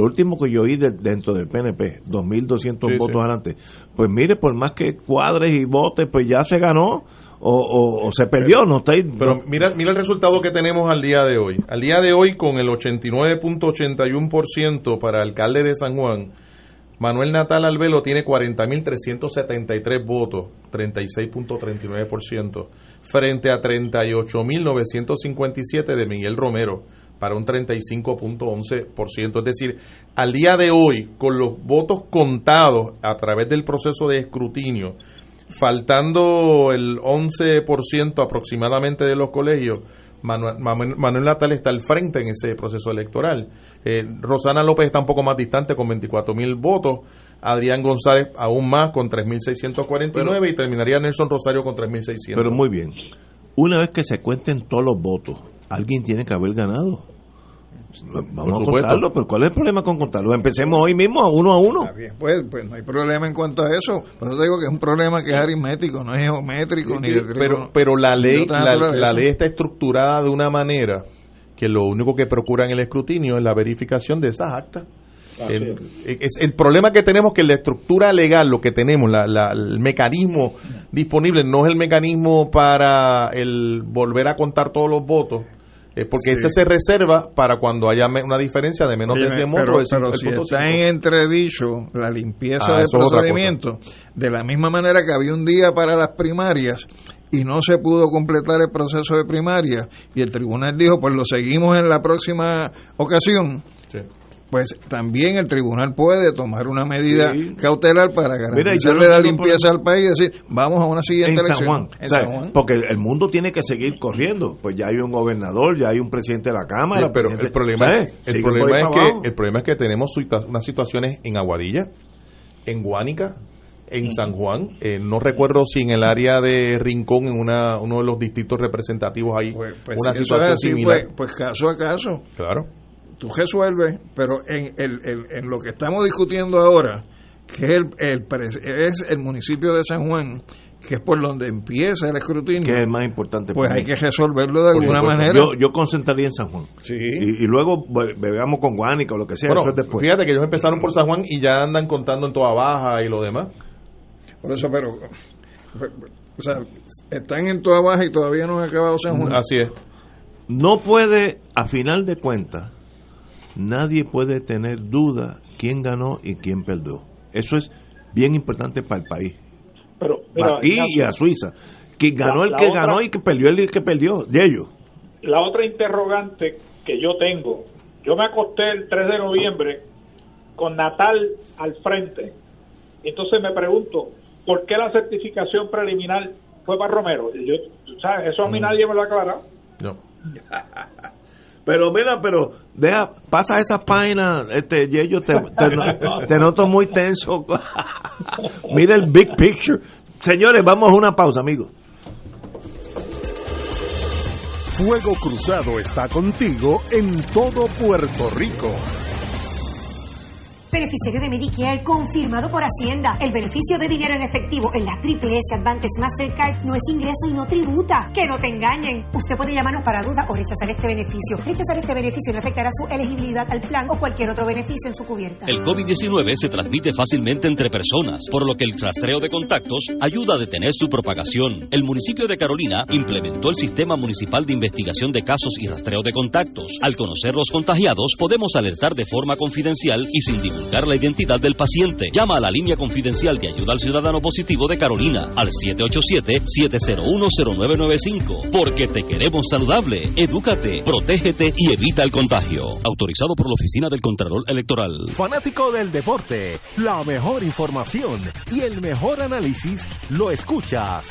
lo último que yo oí dentro del PNP, 2.200 votos adelante, pues mire, por más que cuadres y votes, pues ya se ganó. O, o, se perdió, no está ahí. Pero mira, mira el resultado que tenemos al día de hoy. Al día de hoy, con el 89.81% para alcalde de San Juan, Manuel Natal Albelo tiene 40.373 votos, 36.39%, frente a 38.957 de Miguel Romero, para un 35.11%. Es decir, al día de hoy, con los votos contados a través del proceso de escrutinio, faltando el 11% aproximadamente de los colegios, Manuel, Natal está al frente en ese proceso electoral. Eh, Rosana López está un poco más distante con 24 mil votos. Adrián González aún más con 3.649 y terminaría Nelson Rosario con 3.600. Pero muy bien. Una vez que se cuenten todos los votos, alguien tiene que haber ganado. Vamos a contarlo, pero ¿cuál es el problema con contarlo? Empecemos hoy mismo, uno a uno. pues, pues no hay problema en cuanto a eso. Por eso digo que es un problema que es aritmético, no es geométrico. ni pero, pero la ley, la, ley está estructurada de una manera que lo único que procura en el escrutinio es la verificación de esas actas. El, es, el problema que tenemos que la estructura legal, lo que tenemos, la, el mecanismo disponible, no es el mecanismo para el volver a contar todos los votos, eh, porque ese se reserva para cuando haya una diferencia de menos de 100 votos. Pero, si está en entredicho la limpieza ah, del procedimiento, de la misma manera que había un día para las primarias y no se pudo completar el proceso de primaria y el tribunal dijo, pues lo seguimos en la próxima ocasión. Sí pues también el tribunal puede tomar una medida cautelar para garantizarle la limpieza al país y decir, vamos a una siguiente elección. en San Juan. Porque el mundo tiene que seguir corriendo. Pues ya hay un gobernador, ya hay un presidente de la Cámara. pero el problema, es, el, problema es que, el problema es que tenemos unas situaciones en Aguadilla, en Guánica, en San Juan. Eh, no recuerdo si en el área de Rincón, en una, uno de los distritos representativos, hay pues, pues una situación similar. Pues, pues, caso a caso. Claro tú resuelves, pero en, el, en lo que estamos discutiendo ahora, que es el, es el municipio de San Juan, que es por donde empieza el escrutinio. Que es más importante. Pues hay que resolverlo de alguna manera. Yo, yo concentraría en San Juan. Sí. Y, luego veamos con Guánica o lo que sea. después. Fíjate que ellos empezaron por San Juan y ya andan contando en toda baja y lo demás. Por eso, pero. O sea, están en toda baja y todavía no han acabado San Juan. Así es. No puede, a final de cuentas, nadie puede tener duda quién ganó y quién perdió. Eso es bien importante para el país. Pero, aquí y a Suiza. Que ganó el que ganó y que perdió el que perdió, de ellos. La otra interrogante que yo tengo, yo me acosté el 3 de noviembre con Natal al frente. Entonces me pregunto, ¿por qué la certificación preliminar fue para Romero? Yo, Eso a mí mm. nadie me lo ha aclarado. No. Pero mira, pero deja, pasa esa página, este, yo te, te, noto muy tenso. mira el big picture. Señores, vamos a una pausa, amigos. Fuego Cruzado está contigo en todo Puerto Rico. Beneficiario de Medicare confirmado por Hacienda. El beneficio de dinero en efectivo en la Triple S Advantage Mastercard no es ingreso y no tributa. Que no te engañen. Usted puede llamarnos para duda o rechazar este beneficio. Rechazar este beneficio no afectará su elegibilidad al plan o cualquier otro beneficio en su cubierta. El COVID-19 se transmite fácilmente entre personas, por lo que el rastreo de contactos ayuda a detener su propagación. El municipio de Carolina implementó el Sistema Municipal de Investigación de Casos y Rastreo de Contactos. Al conocer los contagiados, podemos alertar de forma confidencial y sin divulgar la identidad del paciente. Llama a la línea confidencial de ayuda al ciudadano positivo de Carolina al 787-701-0995. Porque te queremos saludable. Edúcate, protégete y evita el contagio. Autorizado por la Oficina del Contralor Electoral. Fanático del deporte, la mejor información y el mejor análisis lo escuchas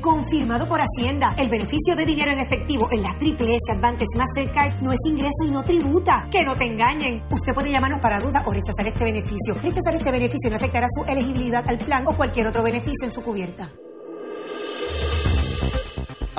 Confirmado por Hacienda. El beneficio de dinero en efectivo en la Triple S Advantage Mastercard no es ingreso y no tributa. Que no te engañen. Usted puede llamarnos para duda o rechazar este beneficio. Rechazar este beneficio no afectará su elegibilidad al plan o cualquier otro beneficio en su cubierta.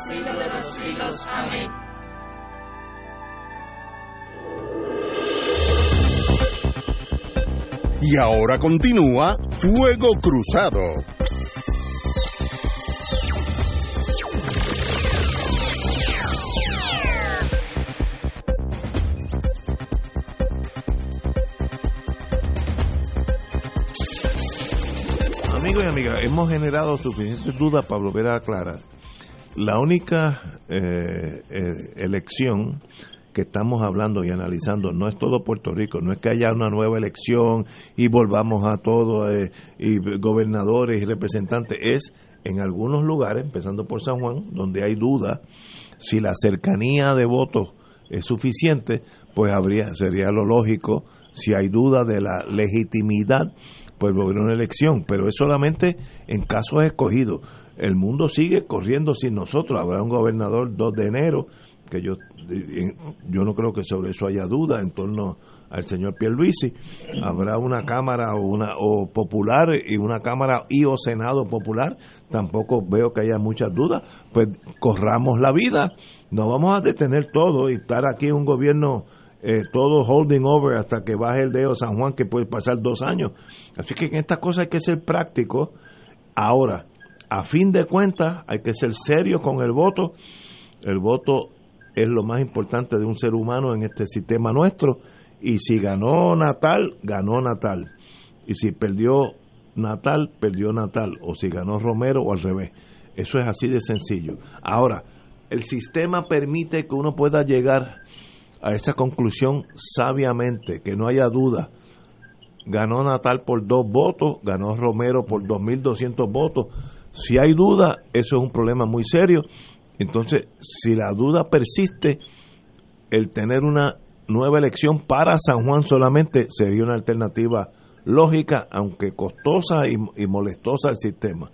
los siglos de los siglos. Amén. Y ahora continúa Fuego Cruzado. Amigos y amigas, hemos generado suficientes dudas para volver a aclarar. La única eh, eh, elección que estamos hablando y analizando no es todo Puerto Rico, no es que haya una nueva elección y volvamos a todo, eh, y gobernadores y representantes, es en algunos lugares, empezando por San Juan, donde hay duda si la cercanía de votos es suficiente, pues habría sería lo lógico si hay duda de la legitimidad pues volver una elección, pero es solamente en casos escogidos. El mundo sigue corriendo sin nosotros. Habrá un gobernador 2 de enero, que yo, yo no creo que sobre eso haya duda en torno al señor Pierluisi. Habrá una Cámara o, una, o popular y una Cámara y o Senado popular. Tampoco veo que haya muchas dudas. Pues corramos la vida. No vamos a detener todo y estar aquí en un gobierno eh, todo holding over hasta que baje el dedo San Juan, que puede pasar dos años. Así que en estas cosas hay que ser práctico. Ahora, a fin de cuentas, hay que ser serio con el voto. El voto es lo más importante de un ser humano en este sistema nuestro. Y si ganó Natal, ganó Natal. Y si perdió Natal, perdió Natal. O si ganó Romero, o al revés. Eso es así de sencillo. Ahora, el sistema permite que uno pueda llegar a esa conclusión sabiamente, que no haya duda. Ganó Natal por dos votos, ganó Romero por 2.200 votos. Si hay duda, eso es un problema muy serio. Entonces, si la duda persiste, el tener una nueva elección para San Juan solamente sería una alternativa lógica, aunque costosa y, molestosa al sistema.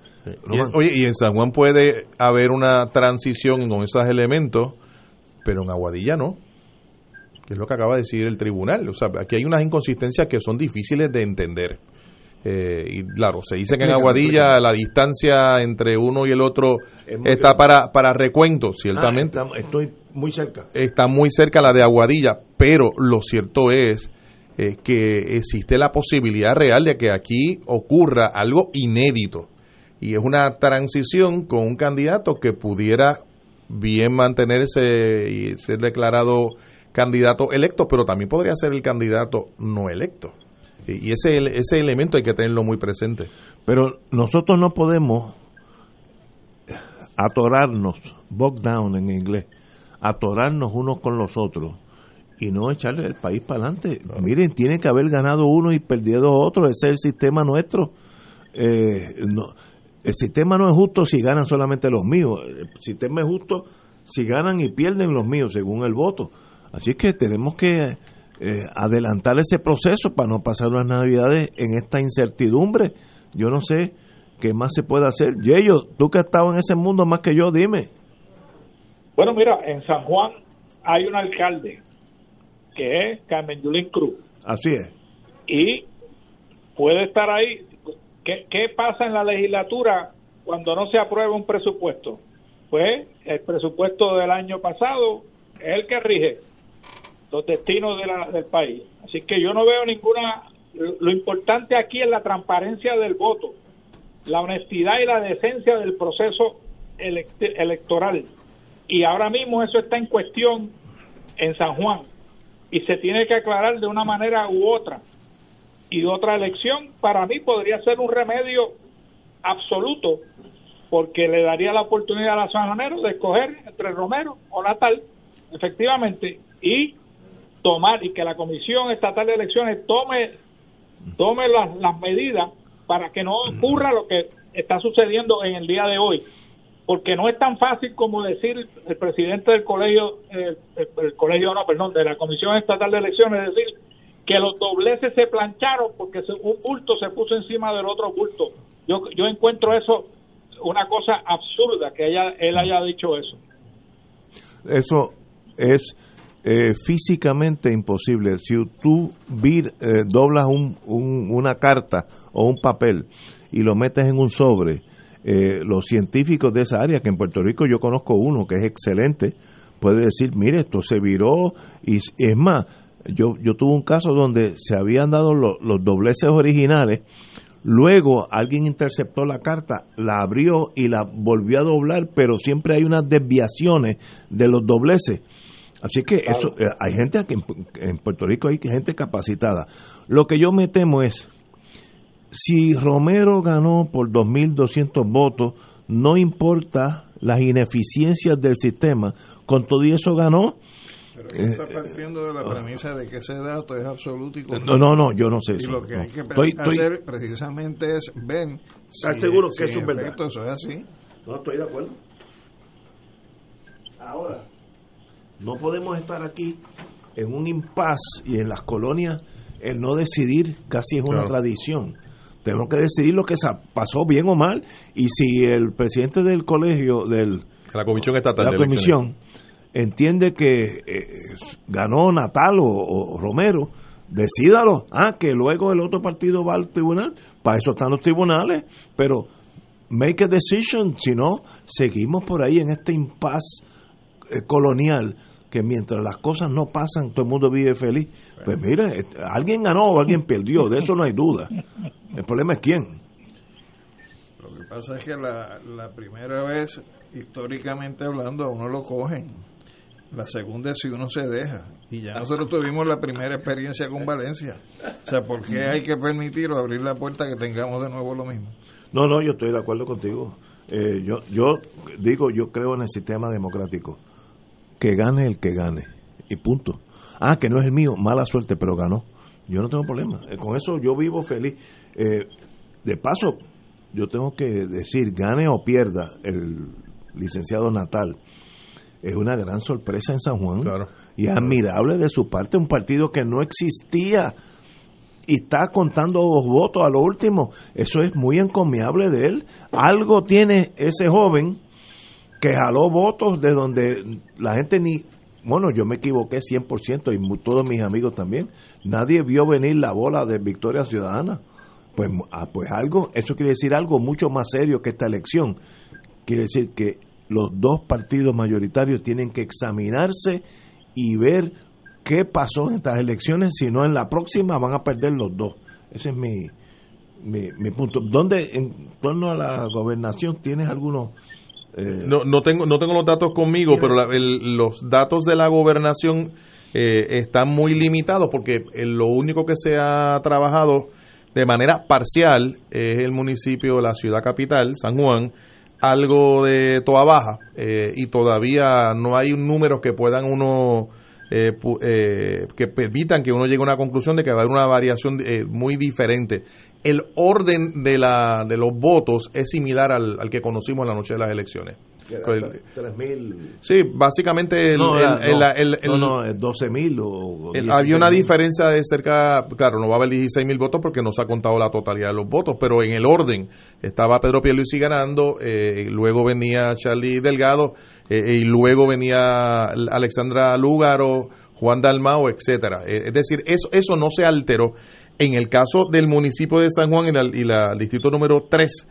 oye, y en San Juan puede haber una transición con esos elementos, pero en Aguadilla no que es lo que acaba de decir el tribunal. O sea, aquí hay unas inconsistencias que son difíciles de entender. Eh, y claro, se dice que en Aguadilla la distancia entre uno y el otro está para, para recuento, ciertamente. Ah, estoy muy cerca. Está muy cerca la de Aguadilla, pero lo cierto es eh, que existe la posibilidad real de que aquí ocurra algo inédito. Y es una transición con un candidato que pudiera bien mantenerse y ser declarado candidato electo, pero también podría ser el candidato no electo. Y ese, ese elemento hay que tenerlo muy presente. Pero nosotros no podemos atorarnos, bog down en inglés, atorarnos unos con los otros y no echarle el país para adelante. Miren, tiene que haber ganado uno y perdido otro, ese es el sistema nuestro. Eh, no, el sistema no es justo si ganan solamente los míos, el sistema es justo si ganan y pierden los míos según el voto. Así que tenemos que eh, adelantar ese proceso para no pasar las navidades en esta incertidumbre. Yo no sé qué más se puede hacer. Yello, tú que has estado en ese mundo más que yo, dime. Bueno, mira, en San Juan hay un alcalde que es Carmen Yulín Cruz. Así es. Y puede estar ahí. ¿Qué, ¿Qué pasa en la legislatura cuando no se aprueba un presupuesto? Pues el presupuesto del año pasado es el que rige los destinos del país. Así que yo no veo ninguna... Lo importante aquí es la transparencia del voto, la honestidad y la decencia del proceso electoral. Y ahora mismo eso está en cuestión en San Juan y se tiene que aclarar de una manera u otra. Y otra elección para mí podría ser un remedio absoluto porque le daría la oportunidad a los sanjoneros de escoger entre Romero o Natal, efectivamente, y tomar y que la Comisión Estatal de Elecciones tome, tome las, las medidas para que no ocurra lo que está sucediendo en el día de hoy. Porque no es tan fácil como decir el presidente del colegio, el, colegio, no, perdón, de la Comisión Estatal de Elecciones, decir que los dobleces se plancharon porque un bulto se puso encima del otro bulto. Yo, yo encuentro eso una cosa absurda que haya, él haya dicho eso. Eso es eh, físicamente imposible. Si tú vir, eh, doblas un, una carta o un papel y lo metes en un sobre, eh, los científicos de esa área, que en Puerto Rico yo conozco uno que es excelente, puede decir, mire, esto se viró y es más, yo, yo tuve un caso donde se habían dado los dobleces originales, luego alguien interceptó la carta, la abrió y la volvió a doblar, pero siempre hay unas desviaciones de los dobleces Así que eso, eh, hay gente aquí en, Puerto Rico, hay gente capacitada. Lo que yo me temo es, si Romero ganó por 2.200 votos, no importa las ineficiencias del sistema, con todo eso ganó, Pero está eh, partiendo de la premisa de que ese dato es absoluto y No, no, no, yo no sé eso. Y lo que hay que hacer precisamente es ver ¿Estás seguro que eso es verdad? Eso es así. No, estoy de acuerdo. Ahora, no podemos estar aquí en un impasse y en las colonias el no decidir casi es una tradición. Tenemos que decidir lo que pasó bien o mal y si el presidente del colegio del la comisión estatal la comisión entiende que eh, ganó Natal o, Romero, decídalo. Ah, que luego el otro partido va al tribunal. Para eso están los tribunales. Pero make a decision. Si no, seguimos por ahí en este impasse colonial que mientras las cosas no pasan, todo el mundo vive feliz. Pues mire, alguien ganó o alguien perdió, de eso no hay duda. El problema es quién. Lo que pasa es que la, la primera vez, históricamente hablando, a uno lo cogen la segunda es si uno se deja. Y ya nosotros tuvimos la primera experiencia con Valencia. O sea, ¿por qué hay que permitir o abrir la puerta que tengamos de nuevo lo mismo? No, no, yo estoy de acuerdo contigo. Eh, yo, yo digo, yo creo en el sistema democrático. Que gane el que gane. Y punto. Ah, que no es el mío, mala suerte, pero ganó. Yo no tengo problema. Eh, con eso yo vivo feliz. Eh, de paso, yo tengo que decir, gane o pierda el licenciado Natal es una gran sorpresa en San Juan y es admirable de su parte un partido que no existía y está contando votos a lo último. Eso es muy encomiable de él. Algo tiene ese joven que jaló votos de donde la gente ni... Bueno, yo me equivoqué 100% y todos mis amigos también. Nadie vio venir la bola de Victoria Ciudadana. Pues, ah, pues algo, eso quiere decir algo mucho más serio que esta elección. Quiere decir que los dos partidos mayoritarios tienen que examinarse y ver qué pasó en estas elecciones, si no en la próxima van a perder los dos. Ese es mi, mi, punto. ¿Dónde, en torno a la gobernación, tienes algunos... Eh, no, no, tengo, no tengo los datos conmigo, pero los datos de la gobernación eh, están muy limitados porque lo único que se ha trabajado de manera parcial es el municipio, la ciudad capital, San Juan, algo de toda baja eh, y todavía no hay números que puedan uno eh, eh, que permitan que uno llegue a una conclusión de que va a haber una variación muy diferente. El orden de, la, de los votos es similar al, al que conocimos en la noche de las elecciones. 3.000. Sí, básicamente el, no, el, no, 12.000 o, Había una diferencia de cerca, claro, no va a haber 16.000 votos porque no se ha contado la totalidad de los votos, pero en el orden estaba Pedro Pierluisi ganando, eh, luego venía Charlie Delgado eh, y luego venía Alexandra Lúgaro, Juan Dalmao, etcétera. Eh, es decir, eso, eso no se alteró. En el caso del municipio de San Juan y, la, y la, el distrito número 3,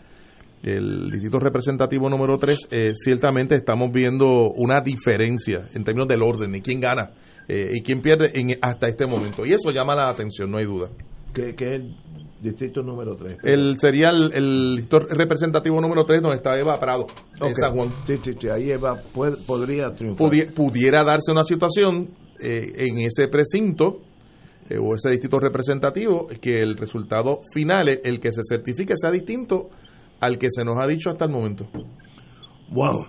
el distrito representativo número 3, eh, ciertamente estamos viendo una diferencia en términos del orden y quién gana eh, y quién pierde en, hasta este momento. Y eso llama la atención, no hay duda. ¿Qué, es el distrito número 3? El, sería el, el distrito representativo número 3 donde está Eva Prado, en San Juan. Sí, sí, sí, ahí Eva podría triunfar. pudiera darse una situación eh, en ese precinto o ese distrito representativo que el resultado final, el que se certifique, sea distinto al que se nos ha dicho hasta el momento. Wow.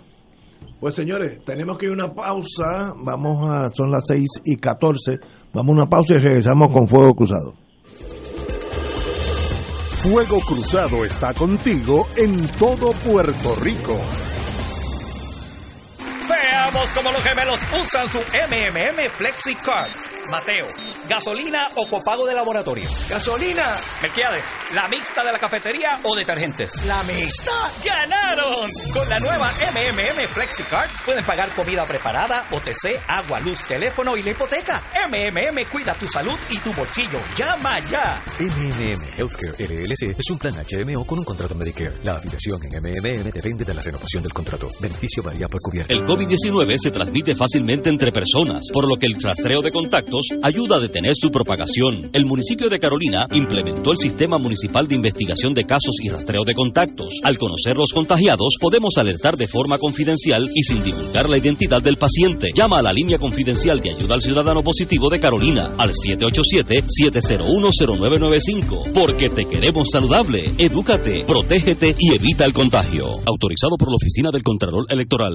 Pues señores, tenemos que ir a una pausa. Vamos a, son las 6 y 14. Vamos a una pausa y regresamos con Fuego Cruzado. Fuego Cruzado está contigo en todo Puerto Rico. Veamos cómo los gemelos usan su MMM FlexiCard. Mateo, gasolina o copago de laboratorio. Gasolina. Melquiades, la mixta de la cafetería o detergentes. La mixta. ¡Ganaron! Con la nueva MMM FlexiCard pueden pagar comida preparada, OTC, agua, luz, teléfono y la hipoteca. MMM cuida tu salud y tu bolsillo. Llama ya. MMM Healthcare LLC es un plan HMO con un contrato Medicare. La afiliación en MMM depende de la renovación del contrato. Beneficio varía por cubierta. El COVID-19 se transmite fácilmente entre personas, por lo que el rastreo de ayuda a detener su propagación. El municipio de Carolina implementó el Sistema Municipal de Investigación de Casos y Rastreo de Contactos. Al conocer los contagiados, podemos alertar de forma confidencial y sin divulgar la identidad del paciente. Llama a la línea confidencial de ayuda al ciudadano positivo de Carolina al 787-701-0995. Porque te queremos saludable. Edúcate, protégete y evita el contagio. Autorizado por la Oficina del Contralor Electoral.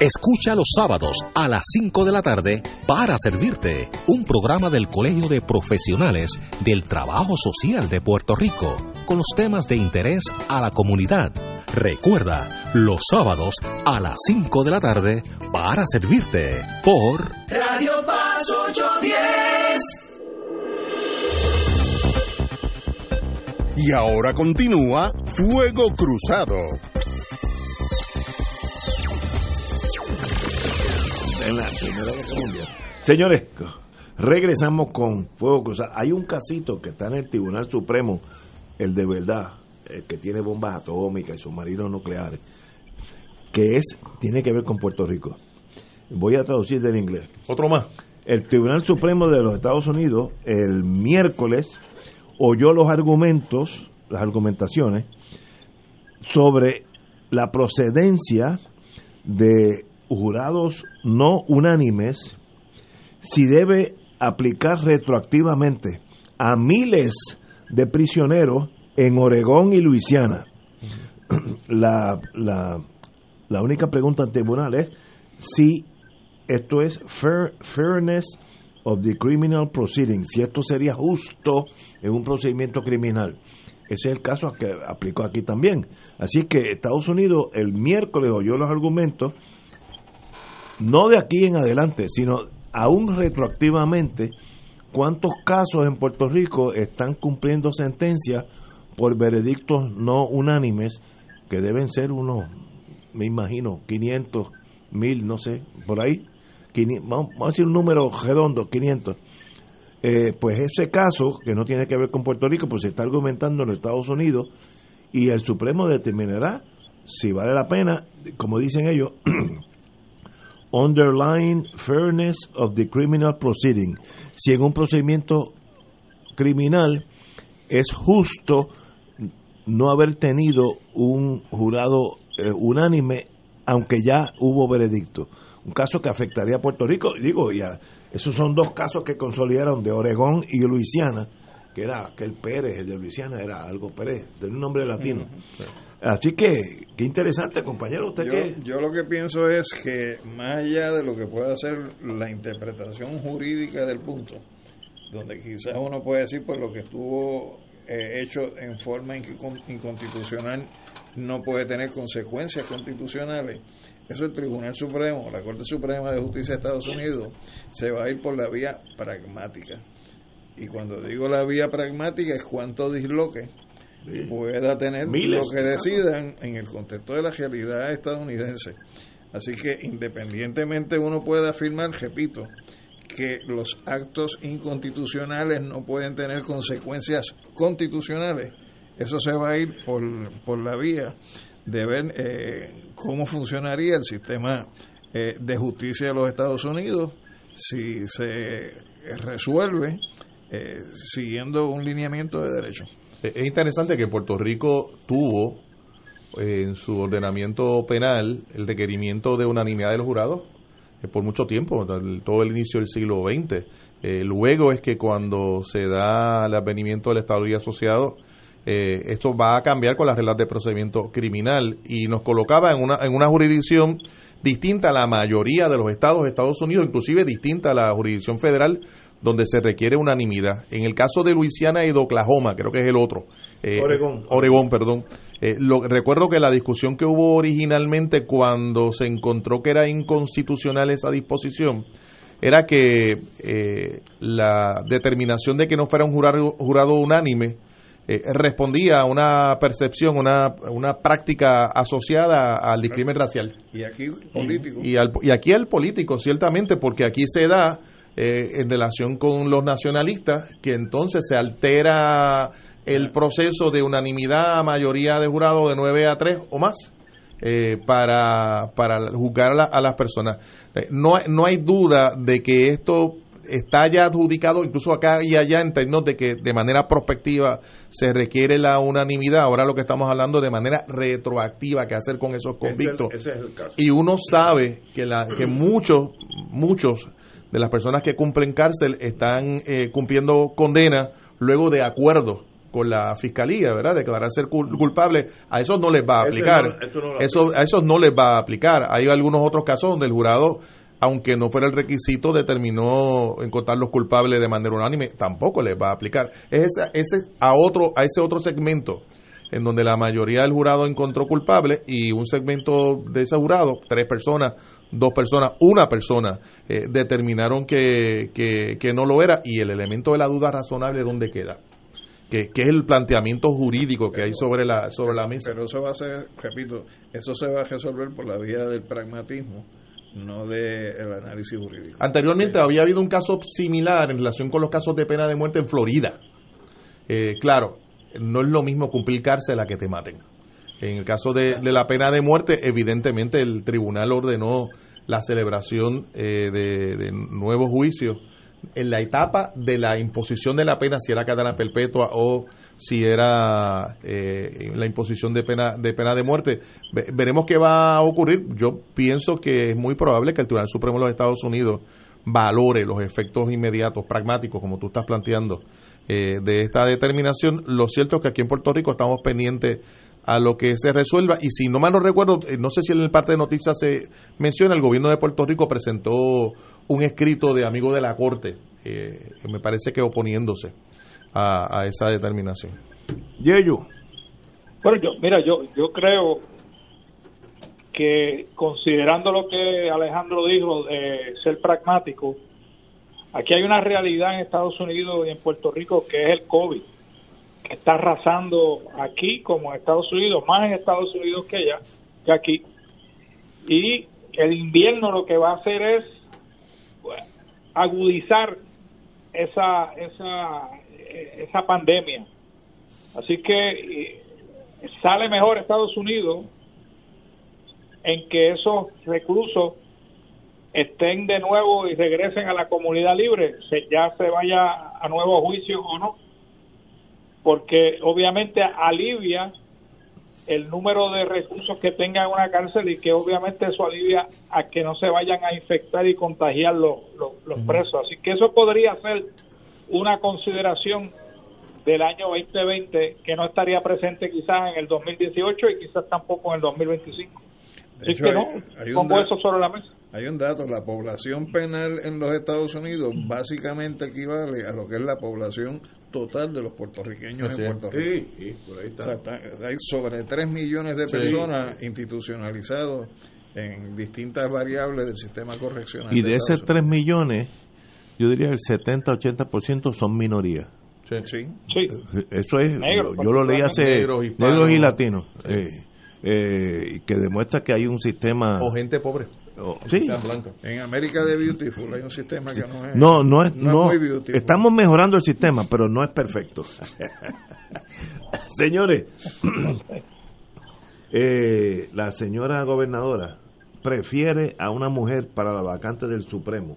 Escucha los sábados a las 5 de la tarde para servirte un programa del Colegio de Profesionales del Trabajo Social de Puerto Rico con los temas de interés a la comunidad. Recuerda, los sábados a las 5 de la tarde para servirte por Radio Paz 810. Y ahora continúa Fuego Cruzado. En la Primera Guerra Mundial. Señores, regresamos con Fuego Cruzado. Hay un casito que está en el Tribunal Supremo, el de verdad, el que tiene bombas atómicas y submarinos nucleares, que es tiene que ver con Puerto Rico. Voy a traducir del inglés. Otro más. El Tribunal Supremo de los Estados Unidos el miércoles oyó los argumentos, las argumentaciones sobre la procedencia de jurados no unánimes si debe aplicar retroactivamente a miles de prisioneros en Oregón y Luisiana. La, la, la única pregunta al tribunal es si esto es fair, fairness of the criminal proceeding, si esto sería justo en un procedimiento criminal. Ese es el caso que aplicó aquí también. Así que Estados Unidos el miércoles oyó los argumentos no de aquí en adelante, sino aún retroactivamente, cuántos casos en Puerto Rico están cumpliendo sentencias por veredictos no unánimes, que deben ser unos, me imagino, 500, 1000, no sé, por ahí, vamos, a decir un número redondo, 500. Eh, pues ese caso, que no tiene que ver con Puerto Rico, pues se está argumentando en los Estados Unidos y el Supremo determinará si vale la pena, como dicen ellos, underlying fairness of the criminal proceeding. Si en un procedimiento criminal es justo no haber tenido un jurado eh, unánime, aunque ya hubo veredicto. Un caso que afectaría a Puerto Rico, digo, ya, esos son dos casos que consolidaron de Oregón y Luisiana, que era aquel Pérez, el de Luisiana era algo Pérez, de un nombre latino. Así que, qué interesante, compañero. ¿usted yo, yo lo que pienso es que, más allá de lo que pueda ser la interpretación jurídica del punto, donde quizás uno puede decir, pues lo que estuvo eh, hecho en forma inconstitucional no puede tener consecuencias constitucionales. Eso el Tribunal Supremo, la Corte Suprema de Justicia de Estados Unidos, se va a ir por la vía pragmática. Y cuando digo la vía pragmática es cuánto disloque pueda tener lo que decidan en el contexto de la realidad estadounidense. Así que independientemente uno puede afirmar, repito, que los actos inconstitucionales no pueden tener consecuencias constitucionales, eso se va a ir por, por la vía de ver eh, cómo funcionaría el sistema eh, de justicia de los Estados Unidos si se resuelve eh, siguiendo un lineamiento de derecho. Es interesante que Puerto Rico tuvo eh, en su ordenamiento penal el requerimiento de unanimidad de los jurados eh, por mucho tiempo, todo el inicio del siglo XX. Eh, luego es que cuando se da el advenimiento del Estado y asociado, esto va a cambiar con las reglas de procedimiento criminal y nos colocaba en una, en una jurisdicción distinta a la mayoría de los estados de Estados Unidos, inclusive distinta a la jurisdicción federal, donde se requiere unanimidad. En el caso de Luisiana y de Oklahoma, creo que es el otro. Eh, Oregón. Oregón, perdón. Eh, lo, recuerdo que la discusión que hubo originalmente cuando se encontró que era inconstitucional esa disposición era que eh, la determinación de que no fuera un jurado, jurado unánime respondía a una percepción, una, una práctica asociada al discrimen racial. Y aquí político. Y, y aquí al político, ciertamente, porque aquí se da eh, en relación con los nacionalistas, que entonces se altera el proceso de unanimidad a mayoría de jurado de 9 a 3 o más. Eh, para, para juzgar a, las personas. Eh, no, no hay duda de que esto está ya adjudicado incluso acá y allá en términos de que de manera prospectiva se requiere la unanimidad. Ahora lo que estamos hablando de manera retroactiva, qué hacer con esos convictos. Y uno sabe que, la, que muchos, muchos de las personas que cumplen cárcel están eh, cumpliendo condena luego de acuerdo con la fiscalía, ¿verdad? Declarar ser culpable, a esos no les va a aplicar. eso, a esos no les va a aplicar. Hay algunos otros casos donde el jurado aunque no fuera el requisito, determinó encontrar los culpables de manera unánime, tampoco les va a aplicar. Es ese, a, otro, a ese otro segmento en donde la mayoría del jurado encontró culpable y un segmento de ese jurado, tres personas, dos personas, una persona, eh, determinaron que, que, no lo era y el elemento de la duda razonable, ¿dónde queda? Que, que, es el planteamiento jurídico que hay sobre la, sobre la mesa. Pero eso va a ser, repito, eso se va a resolver por la vía del pragmatismo no del análisis jurídico. Anteriormente había habido un caso similar en relación con los casos de pena de muerte en Florida. Eh, claro, no es lo mismo cumplir cárcel a que te maten. En el caso de, la pena de muerte, evidentemente el tribunal ordenó la celebración eh, de, nuevos juicios en la etapa de la imposición de la pena, si era cadena perpetua o si era eh, la imposición de pena de pena de muerte. veremos qué va a ocurrir. Yo pienso que es muy probable que el Tribunal Supremo de los Estados Unidos valore los efectos inmediatos, pragmáticos, como tú estás planteando, eh, de esta determinación. Lo cierto es que aquí en Puerto Rico estamos pendientes a lo que se resuelva. Y si no mal no recuerdo, eh, no sé si en el parte de noticias se menciona, el gobierno de Puerto Rico presentó un escrito de amigo de la Corte, eh, me parece que oponiéndose a, esa determinación. Yeyo. Bueno, yo, mira, yo, yo creo que considerando lo que Alejandro dijo de ser pragmático, aquí hay una realidad en Estados Unidos y en Puerto Rico que es el COVID está arrasando aquí como en Estados Unidos, más en Estados Unidos que allá, que aquí. Y el invierno lo que va a hacer es agudizar esa, esa, esa pandemia. Así que eh, sale mejor Estados Unidos en que esos reclusos estén de nuevo y regresen a la comunidad libre, se, ya se vaya a nuevo juicio o no porque obviamente alivia el número de recursos que tenga en una cárcel y que obviamente eso alivia a que no se vayan a infectar y contagiar los, los, presos. Así que eso podría ser una consideración del año 2020 que no estaría presente quizás en el 2018 y quizás tampoco en el 2025. Así que no, pongo eso sobre la mesa. Hay un dato, la población penal en los Estados Unidos básicamente equivale a lo que es la población total de los puertorriqueños en Puerto Rico. hay sobre 3 millones de personas institucionalizados en distintas variables del sistema correccional. Y de, esos 3 millones, yo diría el 70-80% son minorías. Sí. sí. Eso es, yo lo leí hace negros, y latinos, eh, eh, que demuestra que hay un sistema... O gente pobre sí. En América de Beautiful hay un sistema que no es. No, no es. No, estamos mejorando el sistema, pero no es perfecto. Señores, eh, la señora gobernadora prefiere a una mujer para la vacante del Supremo.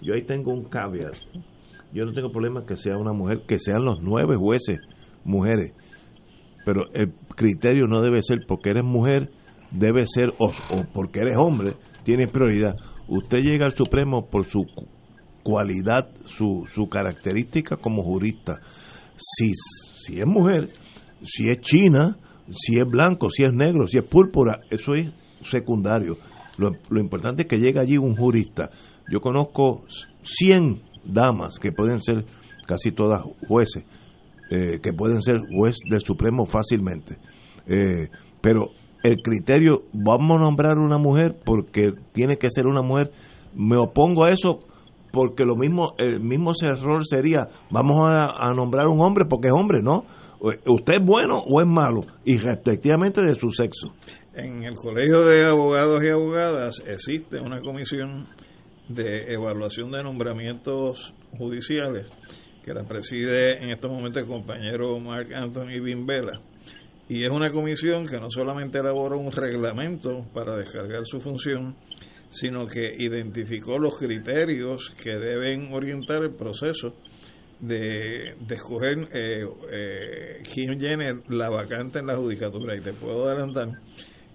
Yo ahí tengo un caveat. Yo no tengo problema que sea una mujer, que sean los nueve jueces mujeres. Pero el criterio no debe ser porque eres mujer, debe ser, o porque eres hombre, tiene prioridad. Usted llega al Supremo por su cualidad, su, su característica como jurista. Si, si es mujer, si es china, si es blanco, si es negro, si es púrpura, eso es secundario. Lo, importante es que llegue allí un jurista. Yo conozco 100 damas que pueden ser casi todas jueces, eh, que pueden ser juez del Supremo fácilmente. Eh, pero el criterio, vamos a nombrar una mujer porque tiene que ser una mujer, me opongo a eso porque lo mismo, el mismo error sería, vamos a, nombrar un hombre porque es hombre, ¿no? ¿Usted es bueno o es malo? Y respectivamente de su sexo. En el Colegio de Abogados y Abogadas existe una comisión de evaluación de nombramientos judiciales que la preside en estos momentos el compañero Mark Anthony Bimbela y es una comisión que no solamente elaboró un reglamento para descargar su función, sino que identificó los criterios que deben orientar el proceso de, de escoger eh, eh, quién llene la vacante en la judicatura. Y te puedo adelantar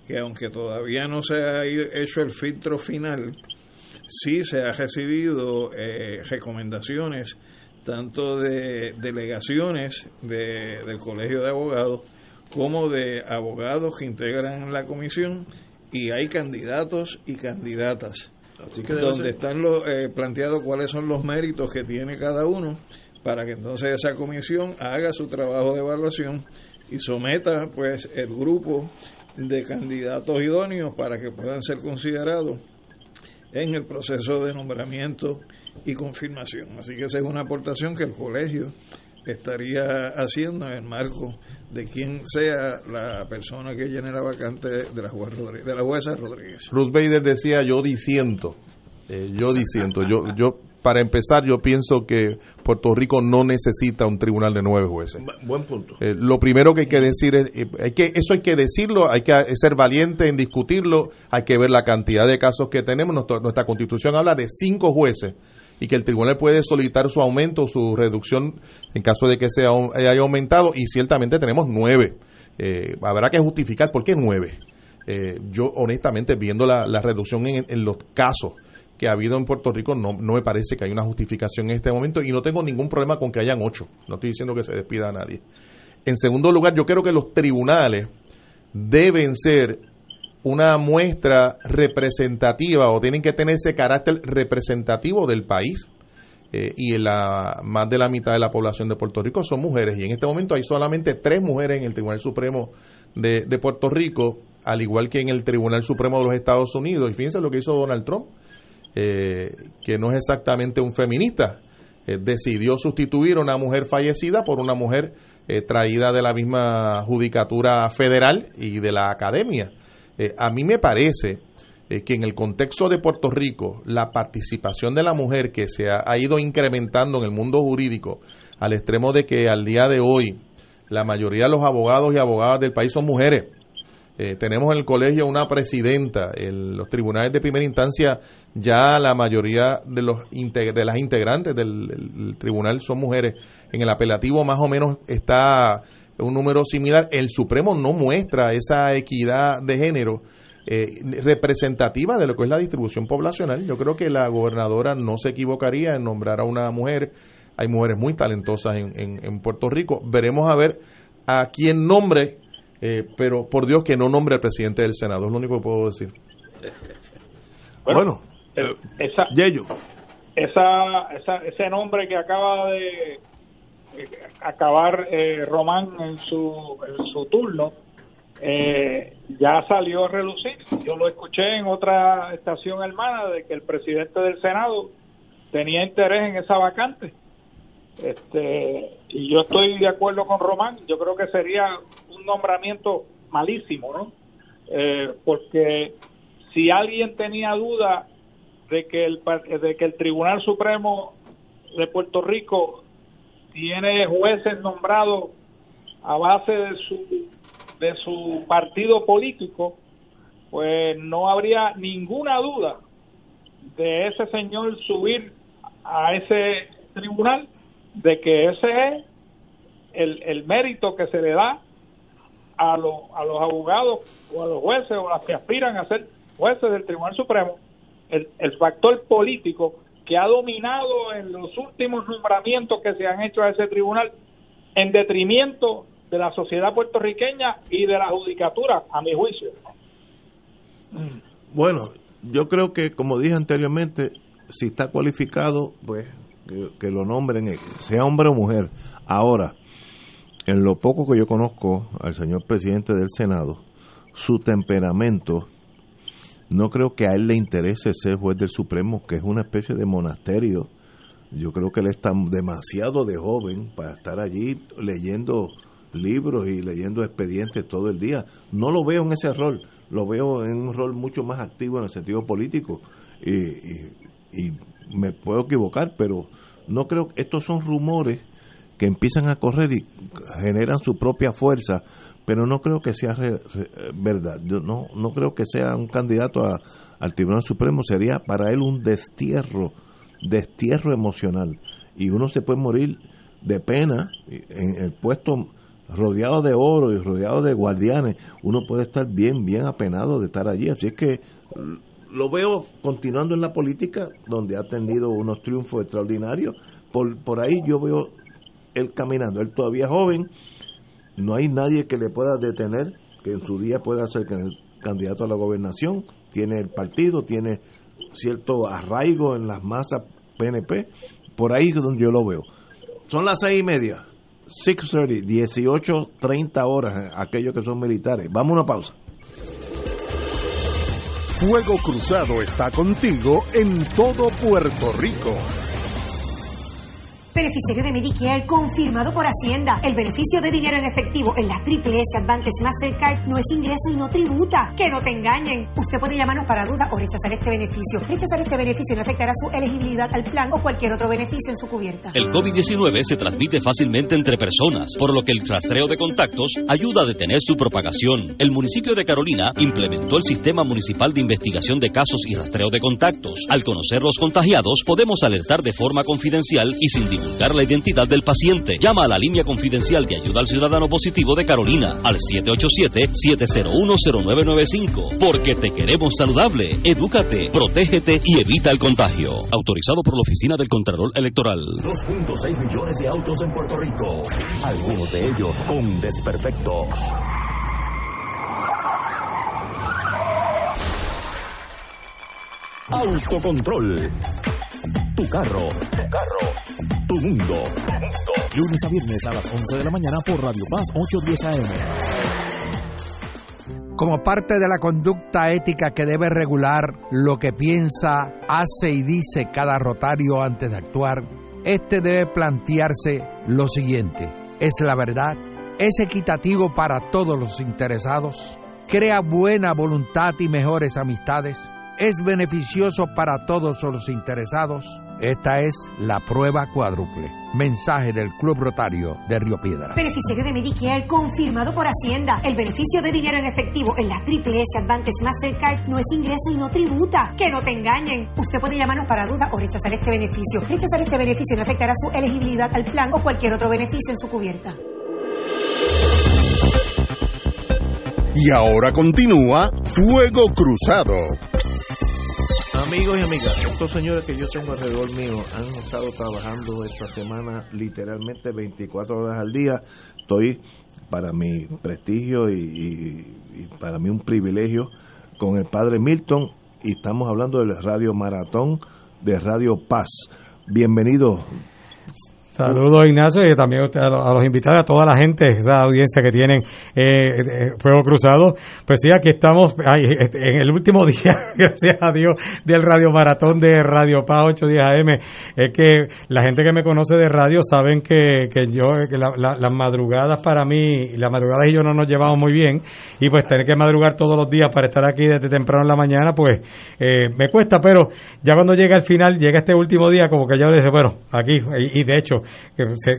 que aunque todavía no se ha hecho el filtro final, sí se ha recibido eh, recomendaciones tanto de delegaciones de, del Colegio de Abogados como de abogados que integran la comisión y hay candidatos y candidatas donde están los, eh, planteados cuáles son los méritos que tiene cada uno para que entonces esa comisión haga su trabajo de evaluación y someta pues el grupo de candidatos idóneos para que puedan ser considerados en el proceso de nombramiento y confirmación. Así que esa es una aportación que el colegio estaría haciendo en el marco de quien sea la persona que llene la vacante de la, jueza Rodríguez, de la jueza Rodríguez. Ruth Bader decía yo diciendo, eh, yo diciendo, yo, yo para empezar, yo pienso que Puerto Rico no necesita un tribunal de nueve jueces. Buen punto. Eh, lo primero que hay que decir es, eh, hay que, eso hay que decirlo, hay que ser valiente en discutirlo, hay que ver la cantidad de casos que tenemos. Nuestra, constitución habla de cinco jueces y que el tribunal puede solicitar su aumento, su reducción en caso de que sea haya aumentado y ciertamente tenemos nueve. Eh, habrá que justificar por qué nueve. yo honestamente viendo la, reducción en los casos que ha habido en Puerto Rico, no, no me parece que hay una justificación en este momento y no tengo ningún problema con que hayan ocho. No estoy diciendo que se despida a nadie. En segundo lugar, yo creo que los tribunales deben ser una muestra representativa o tienen que tener ese carácter representativo del país. Eh, y la, más de la mitad de la población de Puerto Rico son mujeres. Y en este momento hay solamente tres mujeres en el Tribunal Supremo de, de Puerto Rico, al igual que en el Tribunal Supremo de los Estados Unidos. Y fíjense lo que hizo Donald Trump eh, que no es exactamente un feminista, eh, decidió sustituir una mujer fallecida por una mujer eh, traída de la misma judicatura federal y de la academia. A mí me parece que en el contexto de Puerto Rico, la participación de la mujer que se ha, ha ido incrementando en el mundo jurídico al extremo de que al día de hoy la mayoría de los abogados y abogadas del país son mujeres eh, tenemos en el colegio una presidenta, en los tribunales de primera instancia ya la mayoría de los de las integrantes del, tribunal son mujeres. En el apelativo más o menos está un número similar. El Supremo no muestra esa equidad de género eh, representativa de lo que es la distribución poblacional. Yo creo que la gobernadora no se equivocaría en nombrar a una mujer. Hay mujeres muy talentosas en, en, en Puerto Rico. Veremos a ver a quién nombre eh, pero por Dios que no nombre al presidente del Senado, es lo único que puedo decir. Bueno, eh, esa, esa, ese nombre que acaba de eh, acabar Román en su, en su turno, ya salió a relucir. Yo lo escuché en otra estación hermana de que el presidente del Senado tenía interés en esa vacante. Este, y yo estoy de acuerdo con Román, yo creo que sería un nombramiento malísimo, ¿no? Eh, porque si alguien tenía duda de que el de que el Tribunal Supremo de Puerto Rico tiene jueces nombrados a base de su de su partido político, pues no habría ninguna duda de ese señor subir a ese tribunal de que ese es el, el mérito que se le da a, a los abogados o a los jueces o a los que aspiran a ser jueces del Tribunal Supremo, el, el factor político que ha dominado en los últimos nombramientos que se han hecho a ese tribunal en detrimento de la sociedad puertorriqueña y de la judicatura, a mi juicio. Bueno, yo creo que, como dije anteriormente, si está cualificado, pues que, lo nombren, eh, sea hombre o mujer. Ahora, en lo poco que yo conozco al señor presidente del Senado, su temperamento, no creo que a él le interese ser juez del Supremo, que es una especie de monasterio. Yo creo que él está demasiado de joven para estar allí leyendo libros y leyendo expedientes todo el día. No lo veo en ese rol, lo veo en un rol mucho más activo en el sentido político. y, me puedo equivocar, pero no creo que estos son rumores que empiezan a correr y generan su propia fuerza, pero no creo que sea verdad. Yo no, no creo que sea un candidato al Tribunal Supremo, sería para él un destierro, destierro emocional. Y uno se puede morir de pena en el puesto rodeado de oro y rodeado de guardianes, uno puede estar bien, bien apenado de estar allí. Así es que lo veo continuando en la política, donde ha tenido unos triunfos extraordinarios. Por, por ahí yo veo él caminando. Él todavía es joven, no hay nadie que le pueda detener, que en su día pueda ser candidato a la gobernación. Tiene el partido, tiene cierto arraigo en las masas PNP. Por ahí es donde yo lo veo. Son las seis y media. 6.30, 18.30 horas, aquellos que son militares. Vamos a una pausa. Fuego Cruzado está contigo en todo Puerto Rico. Beneficiario de Medicare confirmado por Hacienda. El beneficio de dinero en efectivo en la Triple S Advantage Mastercard no es ingreso y no tributa. Que no te engañen. Usted puede llamarnos para duda o rechazar este beneficio. Rechazar este beneficio no afectará su elegibilidad al plan o cualquier otro beneficio en su cubierta. El COVID-19 se transmite fácilmente entre personas, por lo que el rastreo de contactos ayuda a detener su propagación. El municipio de Carolina implementó el sistema municipal de investigación de casos y rastreo de contactos. Al conocer los contagiados, podemos alertar de forma confidencial y sin la identidad del paciente. Llama a la línea confidencial de ayuda al ciudadano positivo de Carolina al 787-701-0995. Porque te queremos saludable. Edúcate, protégete y evita el contagio. Autorizado por la Oficina del Contralor Electoral. 2.6 millones de autos en Puerto Rico. Algunos de ellos con desperfectos. Autocontrol. Tu carro. Tu carro tu mundo. Lunes a viernes a las 11 de la mañana por Radio Paz 810 AM. Como parte de la conducta ética que debe regular lo que piensa, hace y dice cada rotario antes de actuar, este debe plantearse lo siguiente. ¿Es la verdad? ¿Es equitativo para todos los interesados? ¿Crea buena voluntad y mejores amistades? ¿Es beneficioso para todos los interesados? Esta es la prueba cuádruple. Mensaje del Club Rotario de Río Piedra. Beneficiario de Medicare confirmado por Hacienda. El beneficio de dinero en efectivo en la Triple S Advantage Mastercard no es ingreso y no tributa. Que no te engañen. Usted puede llamarnos para duda o rechazar este beneficio. Rechazar este beneficio no afectará su elegibilidad al plan o cualquier otro beneficio en su cubierta. Y ahora continúa Fuego Cruzado. Amigos y amigas, estos señores que yo tengo alrededor mío han estado trabajando esta semana literalmente 24 horas al día. Estoy, para mi prestigio y, para mí un privilegio, con el padre Milton y estamos hablando del Radio Maratón de Radio Paz. Bienvenido, Saludos Ignacio y también a los, invitados, a toda la gente, esa audiencia que tienen eh, Fuego Cruzado. Pues sí, aquí estamos este, en el último día, gracias a Dios, del Radio Maratón de Radio Pa 810 AM. Es que la gente que me conoce de radio saben que, que yo, que las madrugadas para mí, las madrugadas y yo no nos llevamos muy bien y pues tener que madrugar todos los días para estar aquí desde temprano en la mañana, pues eh, me cuesta, pero ya cuando llega el final, llega este último día, como que ya dice, bueno, aquí, y de hecho,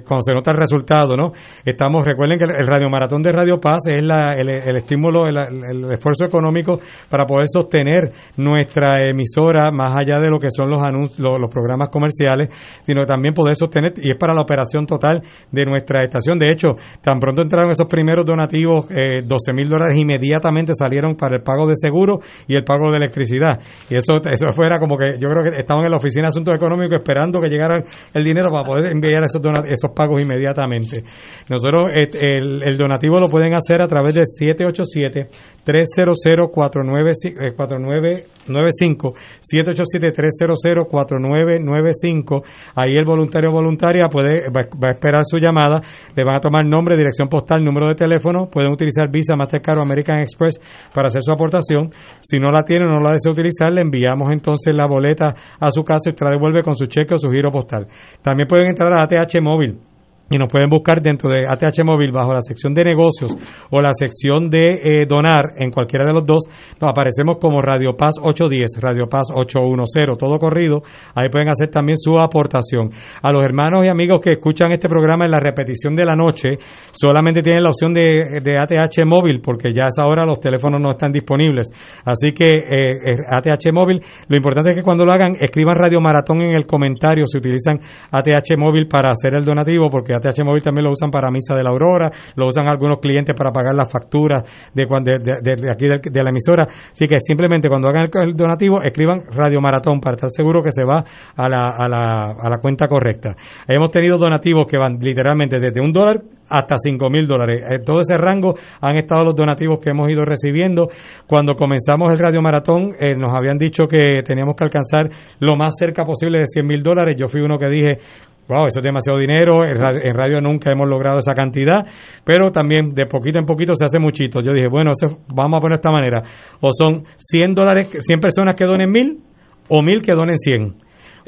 cuando se nota el resultado, ¿no? Estamos, recuerden que el Radio Maratón de Radio Paz es la, el, estímulo, el, esfuerzo económico para poder sostener nuestra emisora más allá de lo que son los anuncios, los, programas comerciales, sino también poder sostener, y es para la operación total de nuestra estación. De hecho, tan pronto entraron esos primeros donativos, eh, 12 mil dólares inmediatamente salieron para el pago de seguro y el pago de electricidad. Y eso, eso fuera como que yo creo que estaban en la oficina de asuntos económicos esperando que llegara el dinero para poder enviar esos, esos pagos inmediatamente. Nosotros el, el, donativo lo pueden hacer a través de 787-300-4995, 787-300-4995. Ahí el voluntario o voluntaria puede, va, a esperar su llamada, le van a tomar nombre, dirección postal, número de teléfono, pueden utilizar Visa, Mastercard o American Express para hacer su aportación. Si no la tiene o no la desea utilizar, le enviamos entonces la boleta a su casa y usted la devuelve con su cheque o su giro postal. También pueden entrar a ATH Móvil y nos pueden buscar dentro de ATH Móvil bajo la sección de negocios o la sección de eh, donar en cualquiera de los dos, nos aparecemos como Radio Paz 810, Radio Paz 810, todo corrido, ahí pueden hacer también su aportación. A los hermanos y amigos que escuchan este programa en la repetición de la noche, solamente tienen la opción de, de ATH Móvil, porque ya a esa hora los teléfonos no están disponibles. Así que eh, ATH Móvil, lo importante es que cuando lo hagan, escriban Radio Maratón en el comentario si utilizan ATH Móvil para hacer el donativo, porque ATH Móvil también lo usan para Misa de la Aurora, lo usan algunos clientes para pagar las facturas de, de, de, aquí de, la emisora. Así que simplemente cuando hagan el, donativo, escriban Radio Maratón para estar seguro que se va a la, a la, a la cuenta correcta. Hemos tenido donativos que van literalmente desde un dólar hasta cinco mil dólares. En todo ese rango han estado los donativos que hemos ido recibiendo. Cuando comenzamos el Radio Maratón, eh, nos habían dicho que teníamos que alcanzar lo más cerca posible de 100 mil dólares. Yo fui uno que dije, wow, eso es demasiado dinero, en radio, nunca hemos logrado esa cantidad, pero también de poquito en poquito se hace muchito. Yo dije, bueno, vamos a poner de esta manera, o son 100 dólares, 100 personas que donen mil, o mil que donen 100.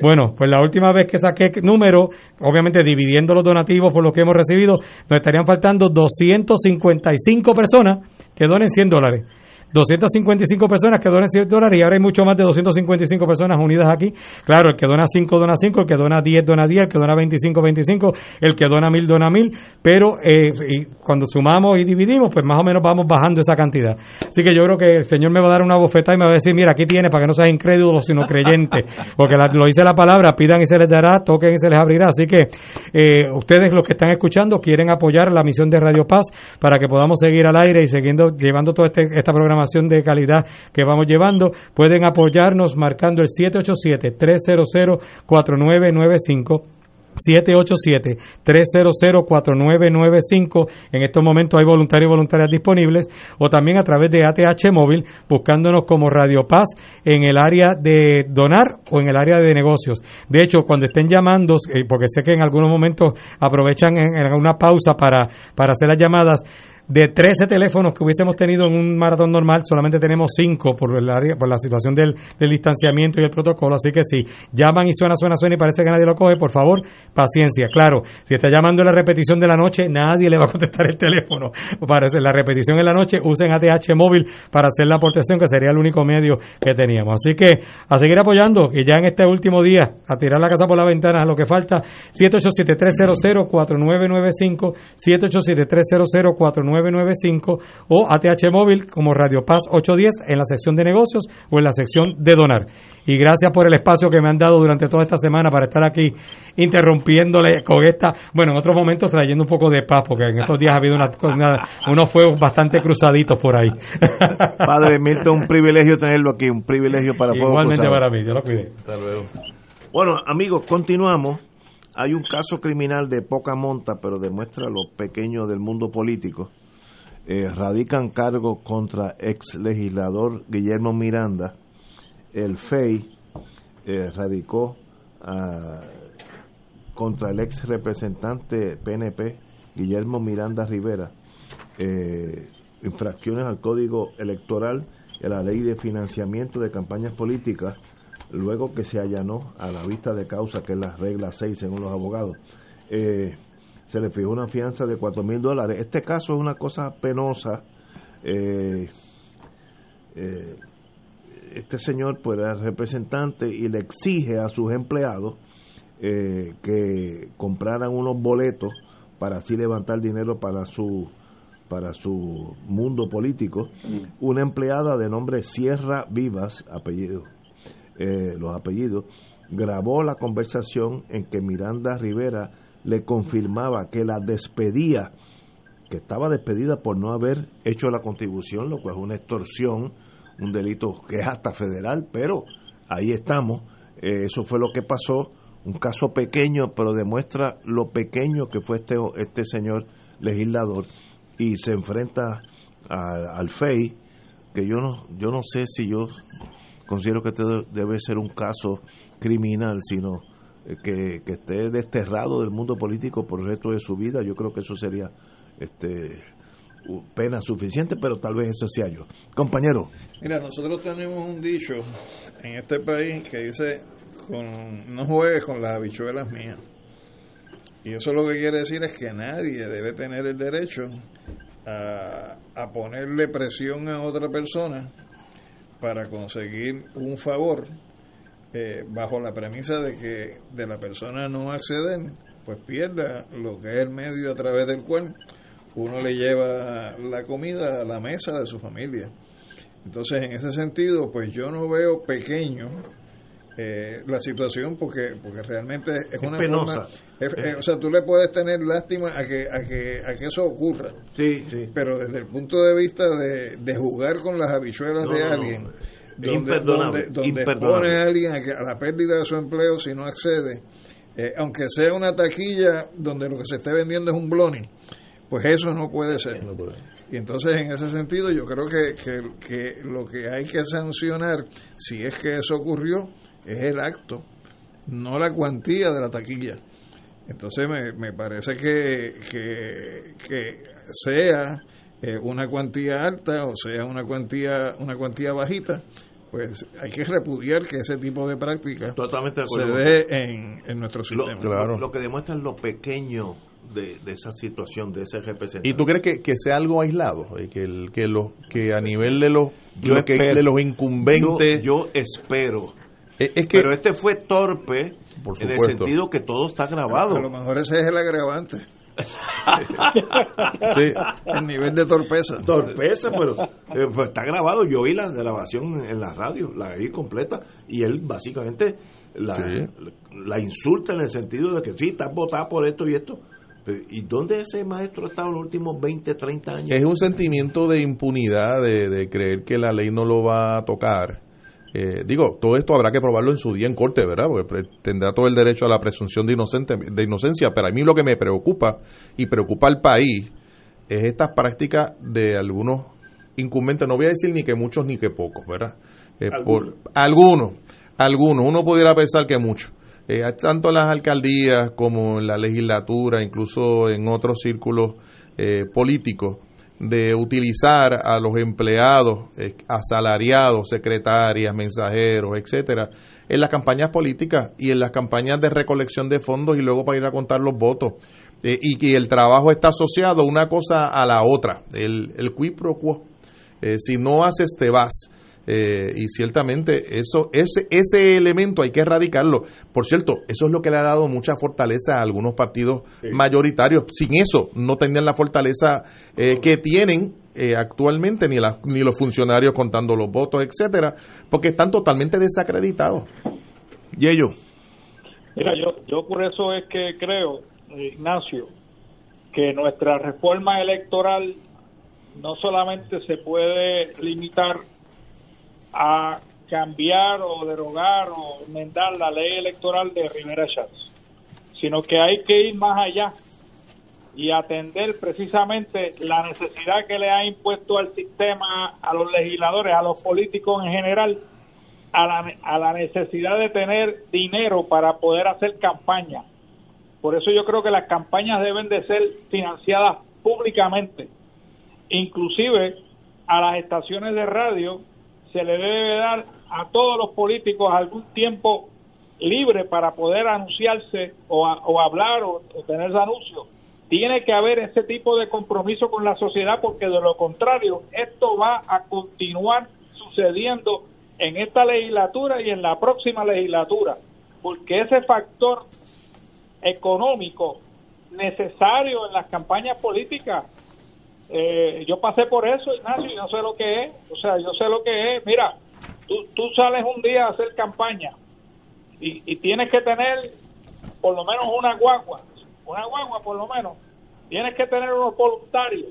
Bueno, pues la última vez que saqué número, obviamente dividiendo los donativos por los que hemos recibido, nos estarían faltando 255 personas que donen 100 dólares. 255 personas que donan 100 dólares y ahora hay mucho más de 255 personas unidas aquí. Claro, el que dona 5 dona 5, el que dona 10 dona 10, el que dona 25 25, el que dona 1000 dona 1000, pero eh, y cuando sumamos y dividimos, pues más o menos vamos bajando esa cantidad. Así que yo creo que el Señor me va a dar una bofetada y me va a decir, mira, aquí tiene para que no seas incrédulo, sino creyente, porque lo dice la palabra, pidan y se les dará, toquen y se les abrirá. Así que eh, ustedes los que están escuchando quieren apoyar la misión de Radio Paz para que podamos seguir al aire y siguiendo llevando toda este, esta programación de calidad que vamos llevando. Pueden apoyarnos marcando el 787-300-4995. 787-300-4995. En estos momentos hay voluntarios y voluntarias disponibles. O también a través de ATH Móvil, buscándonos como Radio Paz en el área de donar o en el área de negocios. De hecho, cuando estén llamando, eh, porque sé que en algunos momentos aprovechan en, en una pausa para, para hacer las llamadas, de 13 teléfonos que hubiésemos tenido en un maratón normal, solamente tenemos 5 por, el área, por la situación del, distanciamiento y el protocolo. Así que si llaman y suena, suena, suena y parece que nadie lo coge, por favor, paciencia. Claro, si está llamando en la repetición de la noche, nadie le va a contestar el teléfono. Para hacer la repetición en la noche, usen ATH móvil para hacer la aportación, que sería el único medio que teníamos. Así que a seguir apoyando y ya en este último día, a tirar la casa por la ventana, lo que falta, 787-300-4995, 787-300-4995. 995 o ATH Móvil como Radio Paz 810 en la sección de negocios o en la sección de donar. Y gracias por el espacio que me han dado durante toda esta semana para estar aquí interrumpiéndole con esta, bueno, en otros momentos trayendo un poco de paz, porque en estos días ha habido unos fuegos bastante cruzaditos por ahí. Padre Milton, un privilegio tenerlo aquí, un privilegio para Igualmente para mí, yo lo cuidé. Bueno, amigos, continuamos hay un caso criminal de poca monta, pero demuestra lo pequeño del mundo político. Eh, radican cargos contra ex legislador Guillermo Miranda. El FEI eh, radicó ah, contra el ex representante PNP Guillermo Miranda Rivera eh, infracciones al código electoral y a la ley de financiamiento de campañas políticas luego que se allanó a la vista de causa, que es la regla 6 según los abogados, se le fijó una fianza de 4 mil dólares. Este caso es una cosa penosa. Eh, eh, este señor pues era representante y le exige a sus empleados que compraran unos boletos para así levantar dinero para su para su mundo político. Mm. Una empleada de nombre Sierra Vivas, apellido eh, los apellidos, grabó la conversación en que Miranda Rivera le confirmaba que la despedía, que estaba despedida por no haber hecho la contribución, lo cual es una extorsión, un delito que es hasta federal, pero ahí estamos. Eh, eso fue lo que pasó, un caso pequeño, pero demuestra lo pequeño que fue este, este señor legislador y se enfrenta al FEI, que yo no, yo no sé si yo considero que este debe ser un caso criminal, sino eh, que, esté desterrado del mundo político por el resto de su vida. Yo creo que eso sería este pena suficiente, pero tal vez eso sea yo. Compañero. Mira, nosotros tenemos un dicho en este país que dice, con, no juegues con las habichuelas mías. Y eso lo que quiere decir es que nadie debe tener el derecho a, a ponerle presión a otra persona para conseguir un favor eh, bajo la premisa de que de la persona no acceder, pues pierda lo que es el medio a través del cual uno le lleva la comida a la mesa de su familia. Entonces, en ese sentido, pues yo no veo pequeño eh, la situación porque porque realmente es, una penosa. o sea, tú le puedes tener lástima a que a que a que eso ocurra. Sí, sí. Pero desde el punto de vista de, de jugar con las habichuelas de alguien, donde, Imperdonable, donde, donde imperdonable. expone a alguien a, que- a la pérdida de su empleo si no accede, eh, aunque sea una taquilla donde lo que se esté vendiendo es un bloni, pues eso no puede ser. Y entonces, en ese sentido, yo creo que, que, que lo que hay que sancionar, si es que eso ocurrió, es el acto, no la cuantía de la taquilla. Entonces, me, me parece que, que, que sea eh, una cuantía alta o sea una cuantía, una cuantía bajita, pues hay que repudiar que ese tipo de práctica Totalmente de se dé en, en nuestro sistema. lo- lo que demuestra es lo pequeño de, de esa situación, de ese representante. ¿Y tú crees que, que sea algo aislado? Eh, Que, el, que, los que a nivel de los, Yo lo que- espero. de los incumbentes... Yo, yo espero. Es, es que, Pero este fue torpe Por en el sentido que todo está grabado. A lo mejor ese es el agravante. Sí. El nivel de torpeza. Torpeza, pero eh, pues, está grabado. Yo oí la grabación en la radio, la oí completa, y él básicamente la, Sí. la insulta en el sentido de que sí, estás votada por esto y esto. Pero, ¿Y dónde ese maestro ha estado en los últimos 20, 30 años? Es un sentimiento de impunidad, de, de creer que la ley no lo va a tocar. Eh, digo, todo esto habrá que probarlo en su día en corte, ¿verdad? Porque tendrá todo el derecho a la presunción de, inocente, de inocencia, pero a mí lo que me preocupa y preocupa al país es estas prácticas de algunos incumbentes, no voy a decir ni que muchos ni que pocos, ¿verdad? Eh, por- algunos, algunos, uno pudiera pensar que muchos. Eh, tanto en las alcaldías como en la legislatura, incluso en otros círculos eh, políticos, de utilizar a los empleados eh, asalariados, secretarias, mensajeros, etcétera, en las campañas políticas y en las campañas de recolección de fondos y luego para ir a contar los votos. Eh, y que el trabajo está asociado una cosa a la otra, el, el. Eh, si no haces, te vas. Eh, y ciertamente eso ese ese elemento hay que erradicarlo. Por cierto, eso es lo que le ha dado mucha fortaleza a algunos partidos mayoritarios. Sin eso no tenían la fortaleza eh, que tienen eh, actualmente ni la- ni los funcionarios contando los votos, etcétera, porque están totalmente desacreditados. Y ellos, Mira, yo, yo por eso es que creo, Ignacio, que nuestra reforma electoral no solamente se puede limitar a cambiar o derogar o enmendar la ley electoral de Rivera Chávez, sino que hay que ir más allá y atender precisamente la necesidad que le ha impuesto al sistema, a los legisladores, a los políticos en general, a la, a la necesidad de tener dinero para poder hacer campaña. Por eso yo creo que las campañas deben de ser financiadas públicamente. Inclusive a las estaciones de radio se le debe dar a todos los políticos algún tiempo libre para poder anunciarse o, a- o hablar o, o tener anuncios. Tiene que haber ese tipo de compromiso con la sociedad porque de lo contrario esto va a continuar sucediendo en esta legislatura y en la próxima legislatura, porque ese factor económico necesario en las campañas políticas. Eh, yo pasé por eso, Ignacio, y no sé lo que es. O sea, yo sé lo que es. Mira, tú, tú sales un día a hacer campaña y, y tienes que tener por lo menos una guagua, una guagua por lo menos. Tienes que tener unos voluntarios.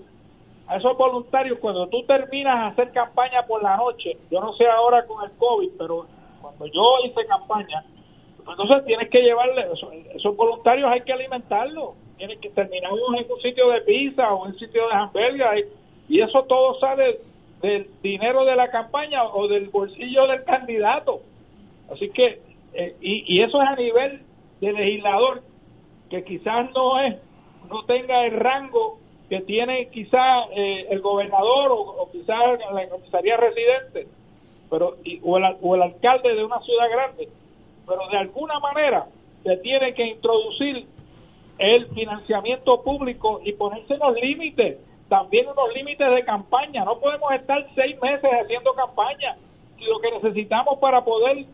A esos voluntarios, cuando tú terminas de hacer campaña por la noche, yo no sé ahora con el COVID, pero cuando yo hice campaña, entonces tienes que llevarle, esos, esos voluntarios hay que alimentarlos. Tienes que terminamos en un sitio de pizza o en un sitio de hamburguesa y, eso todo sale del dinero de la campaña o del bolsillo del candidato. Así que, eh, y, y eso es a nivel de legislador, que quizás no es, no tenga el rango que tiene quizás eh, el gobernador o, quizás la comisaría residente, pero y- o, el, o el alcalde de una ciudad grande, pero de alguna manera se tiene que introducir el financiamiento público y ponerse unos límites, también unos límites de campaña. No podemos estar seis meses haciendo campaña. Lo que necesitamos para poder,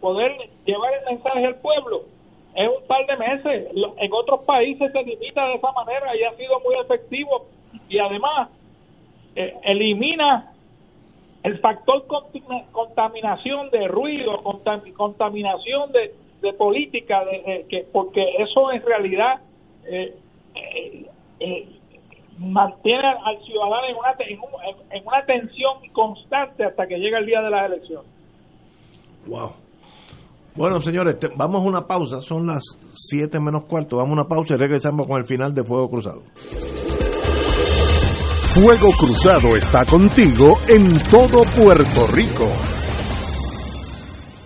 poder llevar el mensaje al pueblo es un par de meses. En otros países se limita de esa manera y ha sido muy efectivo. Y además, eh, elimina el factor contaminación de ruido, contaminación de, de política, de, que porque eso en realidad eh, eh, eh, mantiene al ciudadano en una, en, una tensión constante hasta que llega el día de las elecciones. Wow. Bueno, señores, vamos a una pausa. Son las 7 menos cuarto. Vamos a una pausa y regresamos con el final de Fuego Cruzado. Fuego Cruzado está contigo en todo Puerto Rico.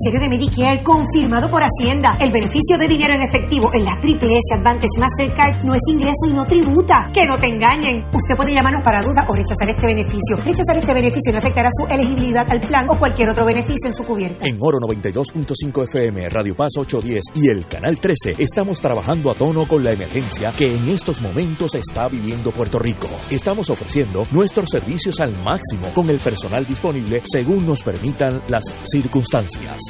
beneficiario de Medicare confirmado por Hacienda. El beneficio de dinero en efectivo en la Triple S Advantage Mastercard no es ingreso y no tributa. Que no te engañen. Usted puede llamarnos para duda o rechazar este beneficio. Rechazar este beneficio no afectará su elegibilidad al plan o cualquier otro beneficio en su cubierta. En Oro 92.5 FM, Radio Paz 810 y el Canal 13 estamos trabajando a tono con la emergencia que en estos momentos está viviendo Puerto Rico. Estamos ofreciendo nuestros servicios al máximo con el personal disponible según nos permitan las circunstancias.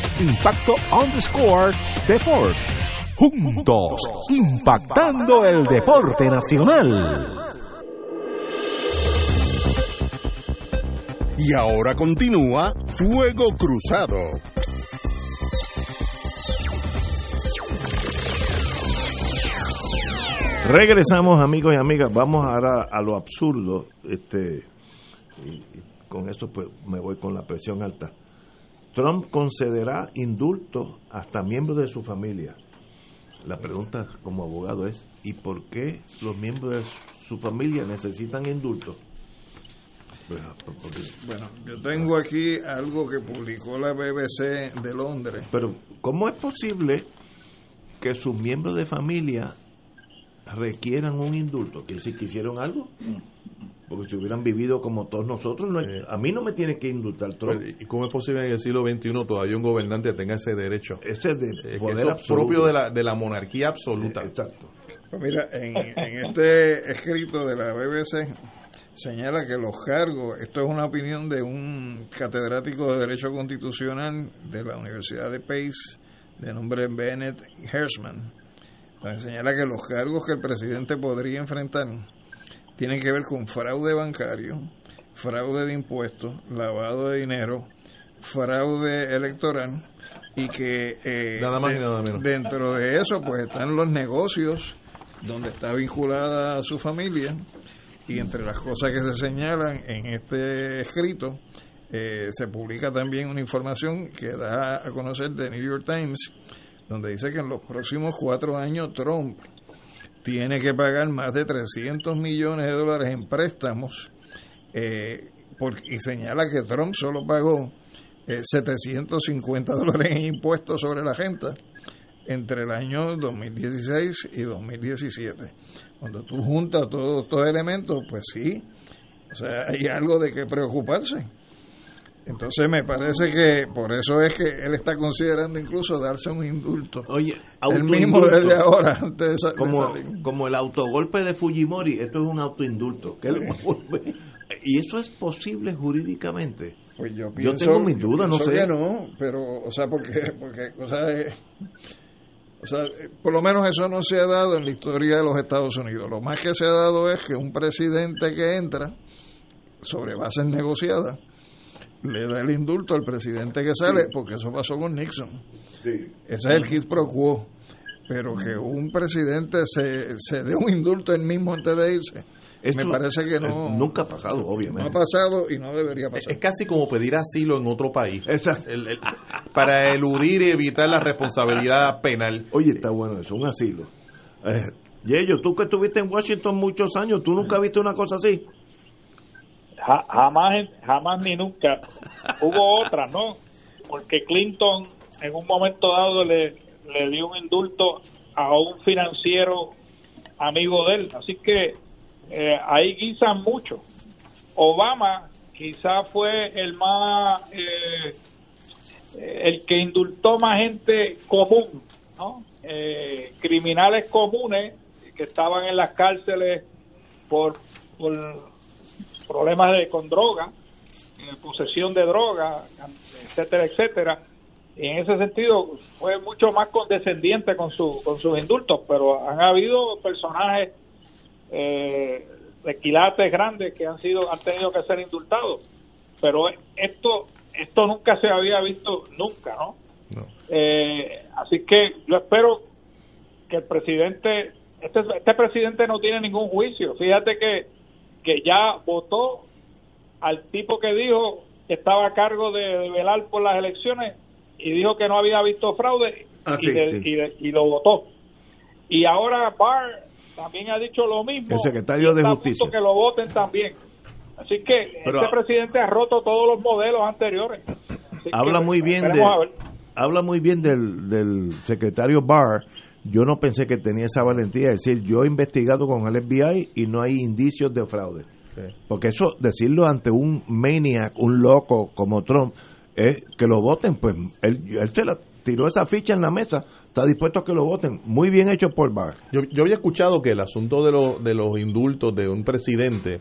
Impacto underscore Deport. Juntos, impactando el deporte nacional. Y ahora continúa Fuego Cruzado. Regresamos amigos y amigas, vamos ahora a lo absurdo, este, y con eso pues me voy con la presión alta. Trump concederá indultos hasta miembros de su familia. La pregunta como abogado es, ¿y por qué los miembros de su familia necesitan indultos? Bueno, yo tengo aquí algo que publicó la BBC de Londres. Pero, ¿cómo es posible que sus miembros de familia requieran un indulto? ¿Que si quisieron algo? Porque si hubieran vivido como todos nosotros, a mí no me tiene que indultar Trump. ¿Y cómo es posible en el siglo XXI todavía un gobernante tenga ese derecho? Ese de poder propio de la, de la monarquía absoluta. exacto. Pues mira, en, en este escrito de la BBC señala que los cargos, esto es una opinión de un catedrático de Derecho Constitucional de la Universidad de Pace, de nombre Bennett Hersman, señala que los cargos que el presidente podría enfrentar tienen que ver con fraude bancario, fraude de impuestos, lavado de dinero, fraude electoral y que eh, dentro de eso pues están los negocios donde está vinculada su familia y entre las cosas que se señalan en este escrito eh, se publica también una información que da a conocer de New York Times donde dice que en los próximos cuatro años Trump tiene que pagar más de 300 millones de dólares en préstamos eh, y señala que Trump solo pagó 750 eh, dólares en impuestos sobre la gente entre el año 2016 y 2017. Cuando tú juntas todos estos elementos, pues sí, o sea, hay algo de que preocuparse. Entonces me parece que por eso es que él está considerando incluso darse un indulto. Oye, el mismo desde ahora, antes de, como, como el autogolpe de Fujimori, esto es un autoindulto. ¿Y eso es posible jurídicamente? Pues yo, yo tengo mis dudas, no sé. Que no, pero, o sea, porque, porque o sea, o sea, por lo menos eso no se ha dado en la historia de los Estados Unidos. Lo más que se ha dado es que un presidente que entra sobre bases negociadas le da el indulto al presidente que sale, porque eso pasó con Nixon. Ese es el hit pro quo. Pero que un presidente se, se dé un indulto él mismo antes de irse, me parece que no. Nunca ha pasado, obviamente. No ha pasado y no debería pasar. Es casi como pedir asilo en otro país. para eludir y evitar la responsabilidad penal. Oye, está bueno eso, un asilo. Eh, Yello, tú que estuviste en Washington muchos años, ¿tú nunca viste una cosa así? Jamás, jamás ni nunca. Hubo otra, ¿no? Porque Clinton en un momento dado le, le dio un indulto a un financiero amigo de él. Así que eh, ahí guisan mucho. Obama quizá fue el más, eh, el que indultó más gente común, ¿no? Eh, criminales comunes que estaban en las cárceles por, por problemas de, con droga, posesión de droga, etcétera, etcétera. Y en ese sentido fue mucho más condescendiente con, su, con sus indultos, pero han habido personajes eh, de quilates grandes que han sido han tenido que ser indultados. Pero esto esto nunca se había visto nunca, ¿no? Eh, así que yo espero que el presidente este, este presidente no tiene ningún juicio. Fíjate que que ya votó al tipo que dijo que estaba a cargo de, velar por las elecciones y dijo que no había visto fraude ah, y, y, lo votó. Y ahora Barr también ha dicho lo mismo. El secretario de Justicia. que lo voten también. Así que este presidente ha roto todos los modelos anteriores. habla muy bien de habla muy bien del, del secretario Barr yo no pensé que tenía esa valentía de decir, yo he investigado con el FBI y no hay indicios de fraude. Porque eso, decirlo ante un maniac, un loco como Trump, es que lo voten, pues él, él se la tiró esa ficha en la mesa, está dispuesto a que lo voten. Muy bien hecho por Barr. Yo, yo había escuchado que el asunto de, de los indultos de un presidente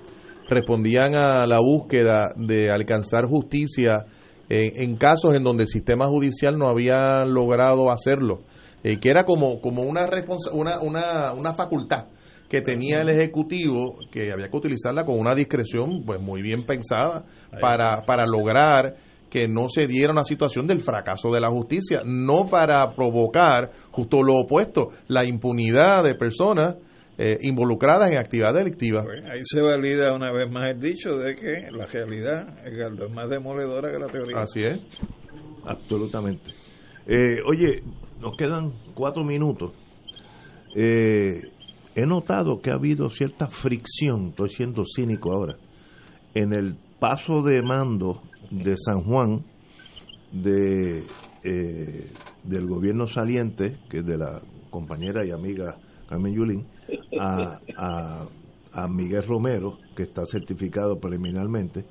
respondían a la búsqueda de alcanzar justicia en, en casos en donde el sistema judicial no había logrado hacerlo. Eh, que era como, como una, una, una, una facultad que tenía el Ejecutivo, que había que utilizarla con una discreción pues muy bien pensada para, para lograr que no se diera una situación del fracaso de la justicia, no para provocar justo lo opuesto, la impunidad de personas eh, involucradas en actividad delictiva. Pues, ahí se valida una vez más el dicho de que la realidad es más demoledora que la teoría. Así es. Absolutamente. Eh, oye, nos quedan cuatro minutos. Eh, he notado que ha habido cierta fricción, estoy siendo cínico ahora, en el paso de mando de San Juan de eh, del gobierno saliente, que es de la compañera y amiga Carmen Yulín, a, a, a Miguel Romero, que está certificado preliminarmente,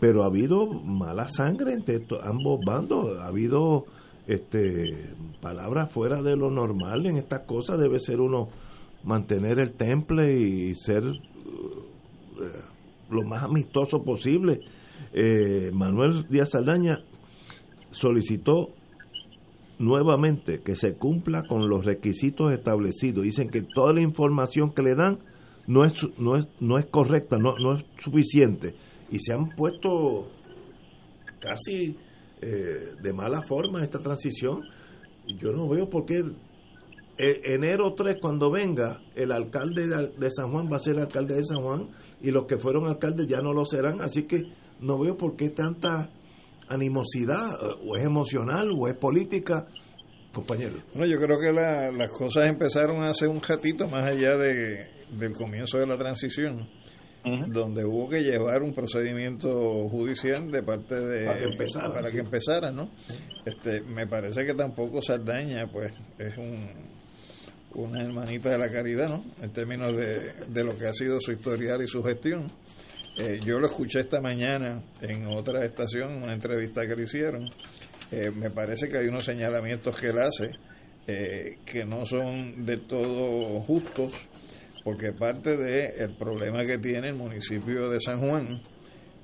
pero ha habido mala sangre entre ambos bandos, ha habido este palabras fuera de lo normal en estas cosas. Debe ser uno mantener el temple y ser eh, lo más amistoso posible. Eh, Manuel Díaz Saldaña solicitó nuevamente que se cumpla con los requisitos establecidos. Dicen que toda la información que le dan no es no es no es correcta no, no es suficiente. Y se han puesto casi eh, de mala forma esta transición. Yo no veo por qué enero 3 cuando venga el alcalde de, San Juan va a ser alcalde de San Juan y los que fueron alcaldes ya no lo serán, así que no veo por qué tanta animosidad, o es emocional o es política, compañero. Bueno, yo creo que las cosas empezaron hace un ratito más allá de, del comienzo de la transición. Donde hubo que llevar un procedimiento judicial de parte de para que empezara, para que empezara ¿no? Este, me parece que tampoco Sardaña pues es un una hermanita de la caridad, ¿no? En términos de, de lo que ha sido su historial y su gestión. Eh, yo lo escuché esta mañana en otra estación, en una entrevista que le hicieron. Eh, me parece que hay unos señalamientos que él hace eh, que no son de todo justos, porque parte del el problema que tiene el municipio de San Juan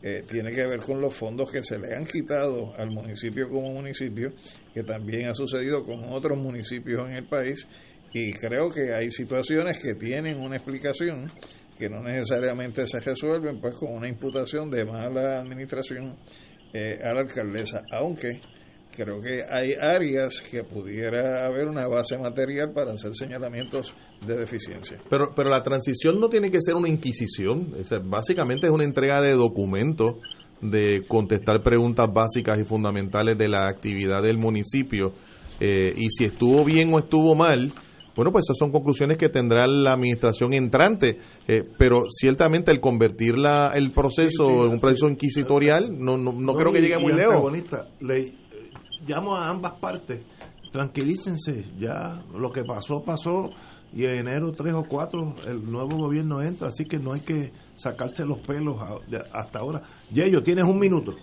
tiene que ver con los fondos que se le han quitado al municipio como municipio, que también ha sucedido con otros municipios en el país y creo que hay situaciones que tienen una explicación que no necesariamente se resuelven pues con una imputación de mala administración eh, a la alcaldesa, aunque creo que hay áreas que pudiera haber una base material para hacer señalamientos de deficiencia. Pero, pero la transición no tiene que ser una inquisición, básicamente es una entrega de documentos de contestar preguntas básicas y fundamentales de la actividad del municipio eh, y si estuvo bien o estuvo mal, bueno, pues esas son conclusiones que tendrá la administración entrante, eh, pero ciertamente el convertir la, el proceso en un proceso inquisitorial no, no, creo que llegue muy lejos. Le, llamo a ambas partes, tranquilícense, ya lo que pasó, pasó, y en enero 3 o 4 el nuevo gobierno entra, así que no hay que sacarse los pelos hasta ahora. Yello, tienes un minuto.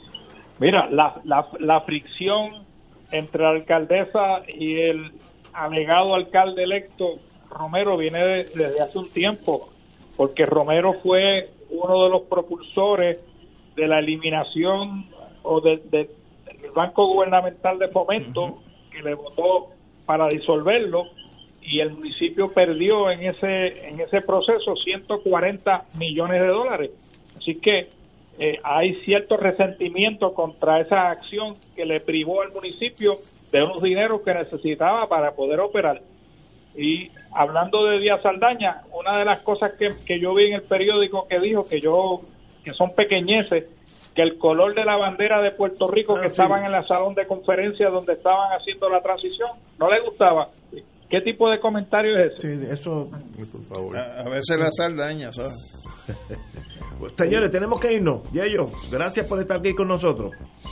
Mira, la, la, la fricción entre la alcaldesa y el alegado alcalde electo Romero viene desde hace un tiempo, porque Romero fue uno de los propulsores de la eliminación o del Banco Gubernamental de Fomento, que le votó para disolverlo, y el municipio perdió en ese, en ese proceso 140 millones de dólares. Así que eh, hay cierto resentimiento contra esa acción que le privó al municipio de unos dineros que necesitaba para poder operar. Y hablando de Díaz Saldaña, una de las cosas que, que yo vi en el periódico que dijo que yo que son pequeñeces, que el color de la bandera de Puerto Rico ah, que estaban en la salón de conferencias donde estaban haciendo la transición, no le gustaba. ¿Qué tipo de comentario es ese? eso, A, veces la saldaña, ¿sabes? Pues, señores, tenemos que irnos. ellos gracias por estar aquí con nosotros.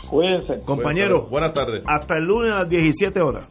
Cuídense. Compañeros, buenas tardes. Hasta el lunes a las 17 horas.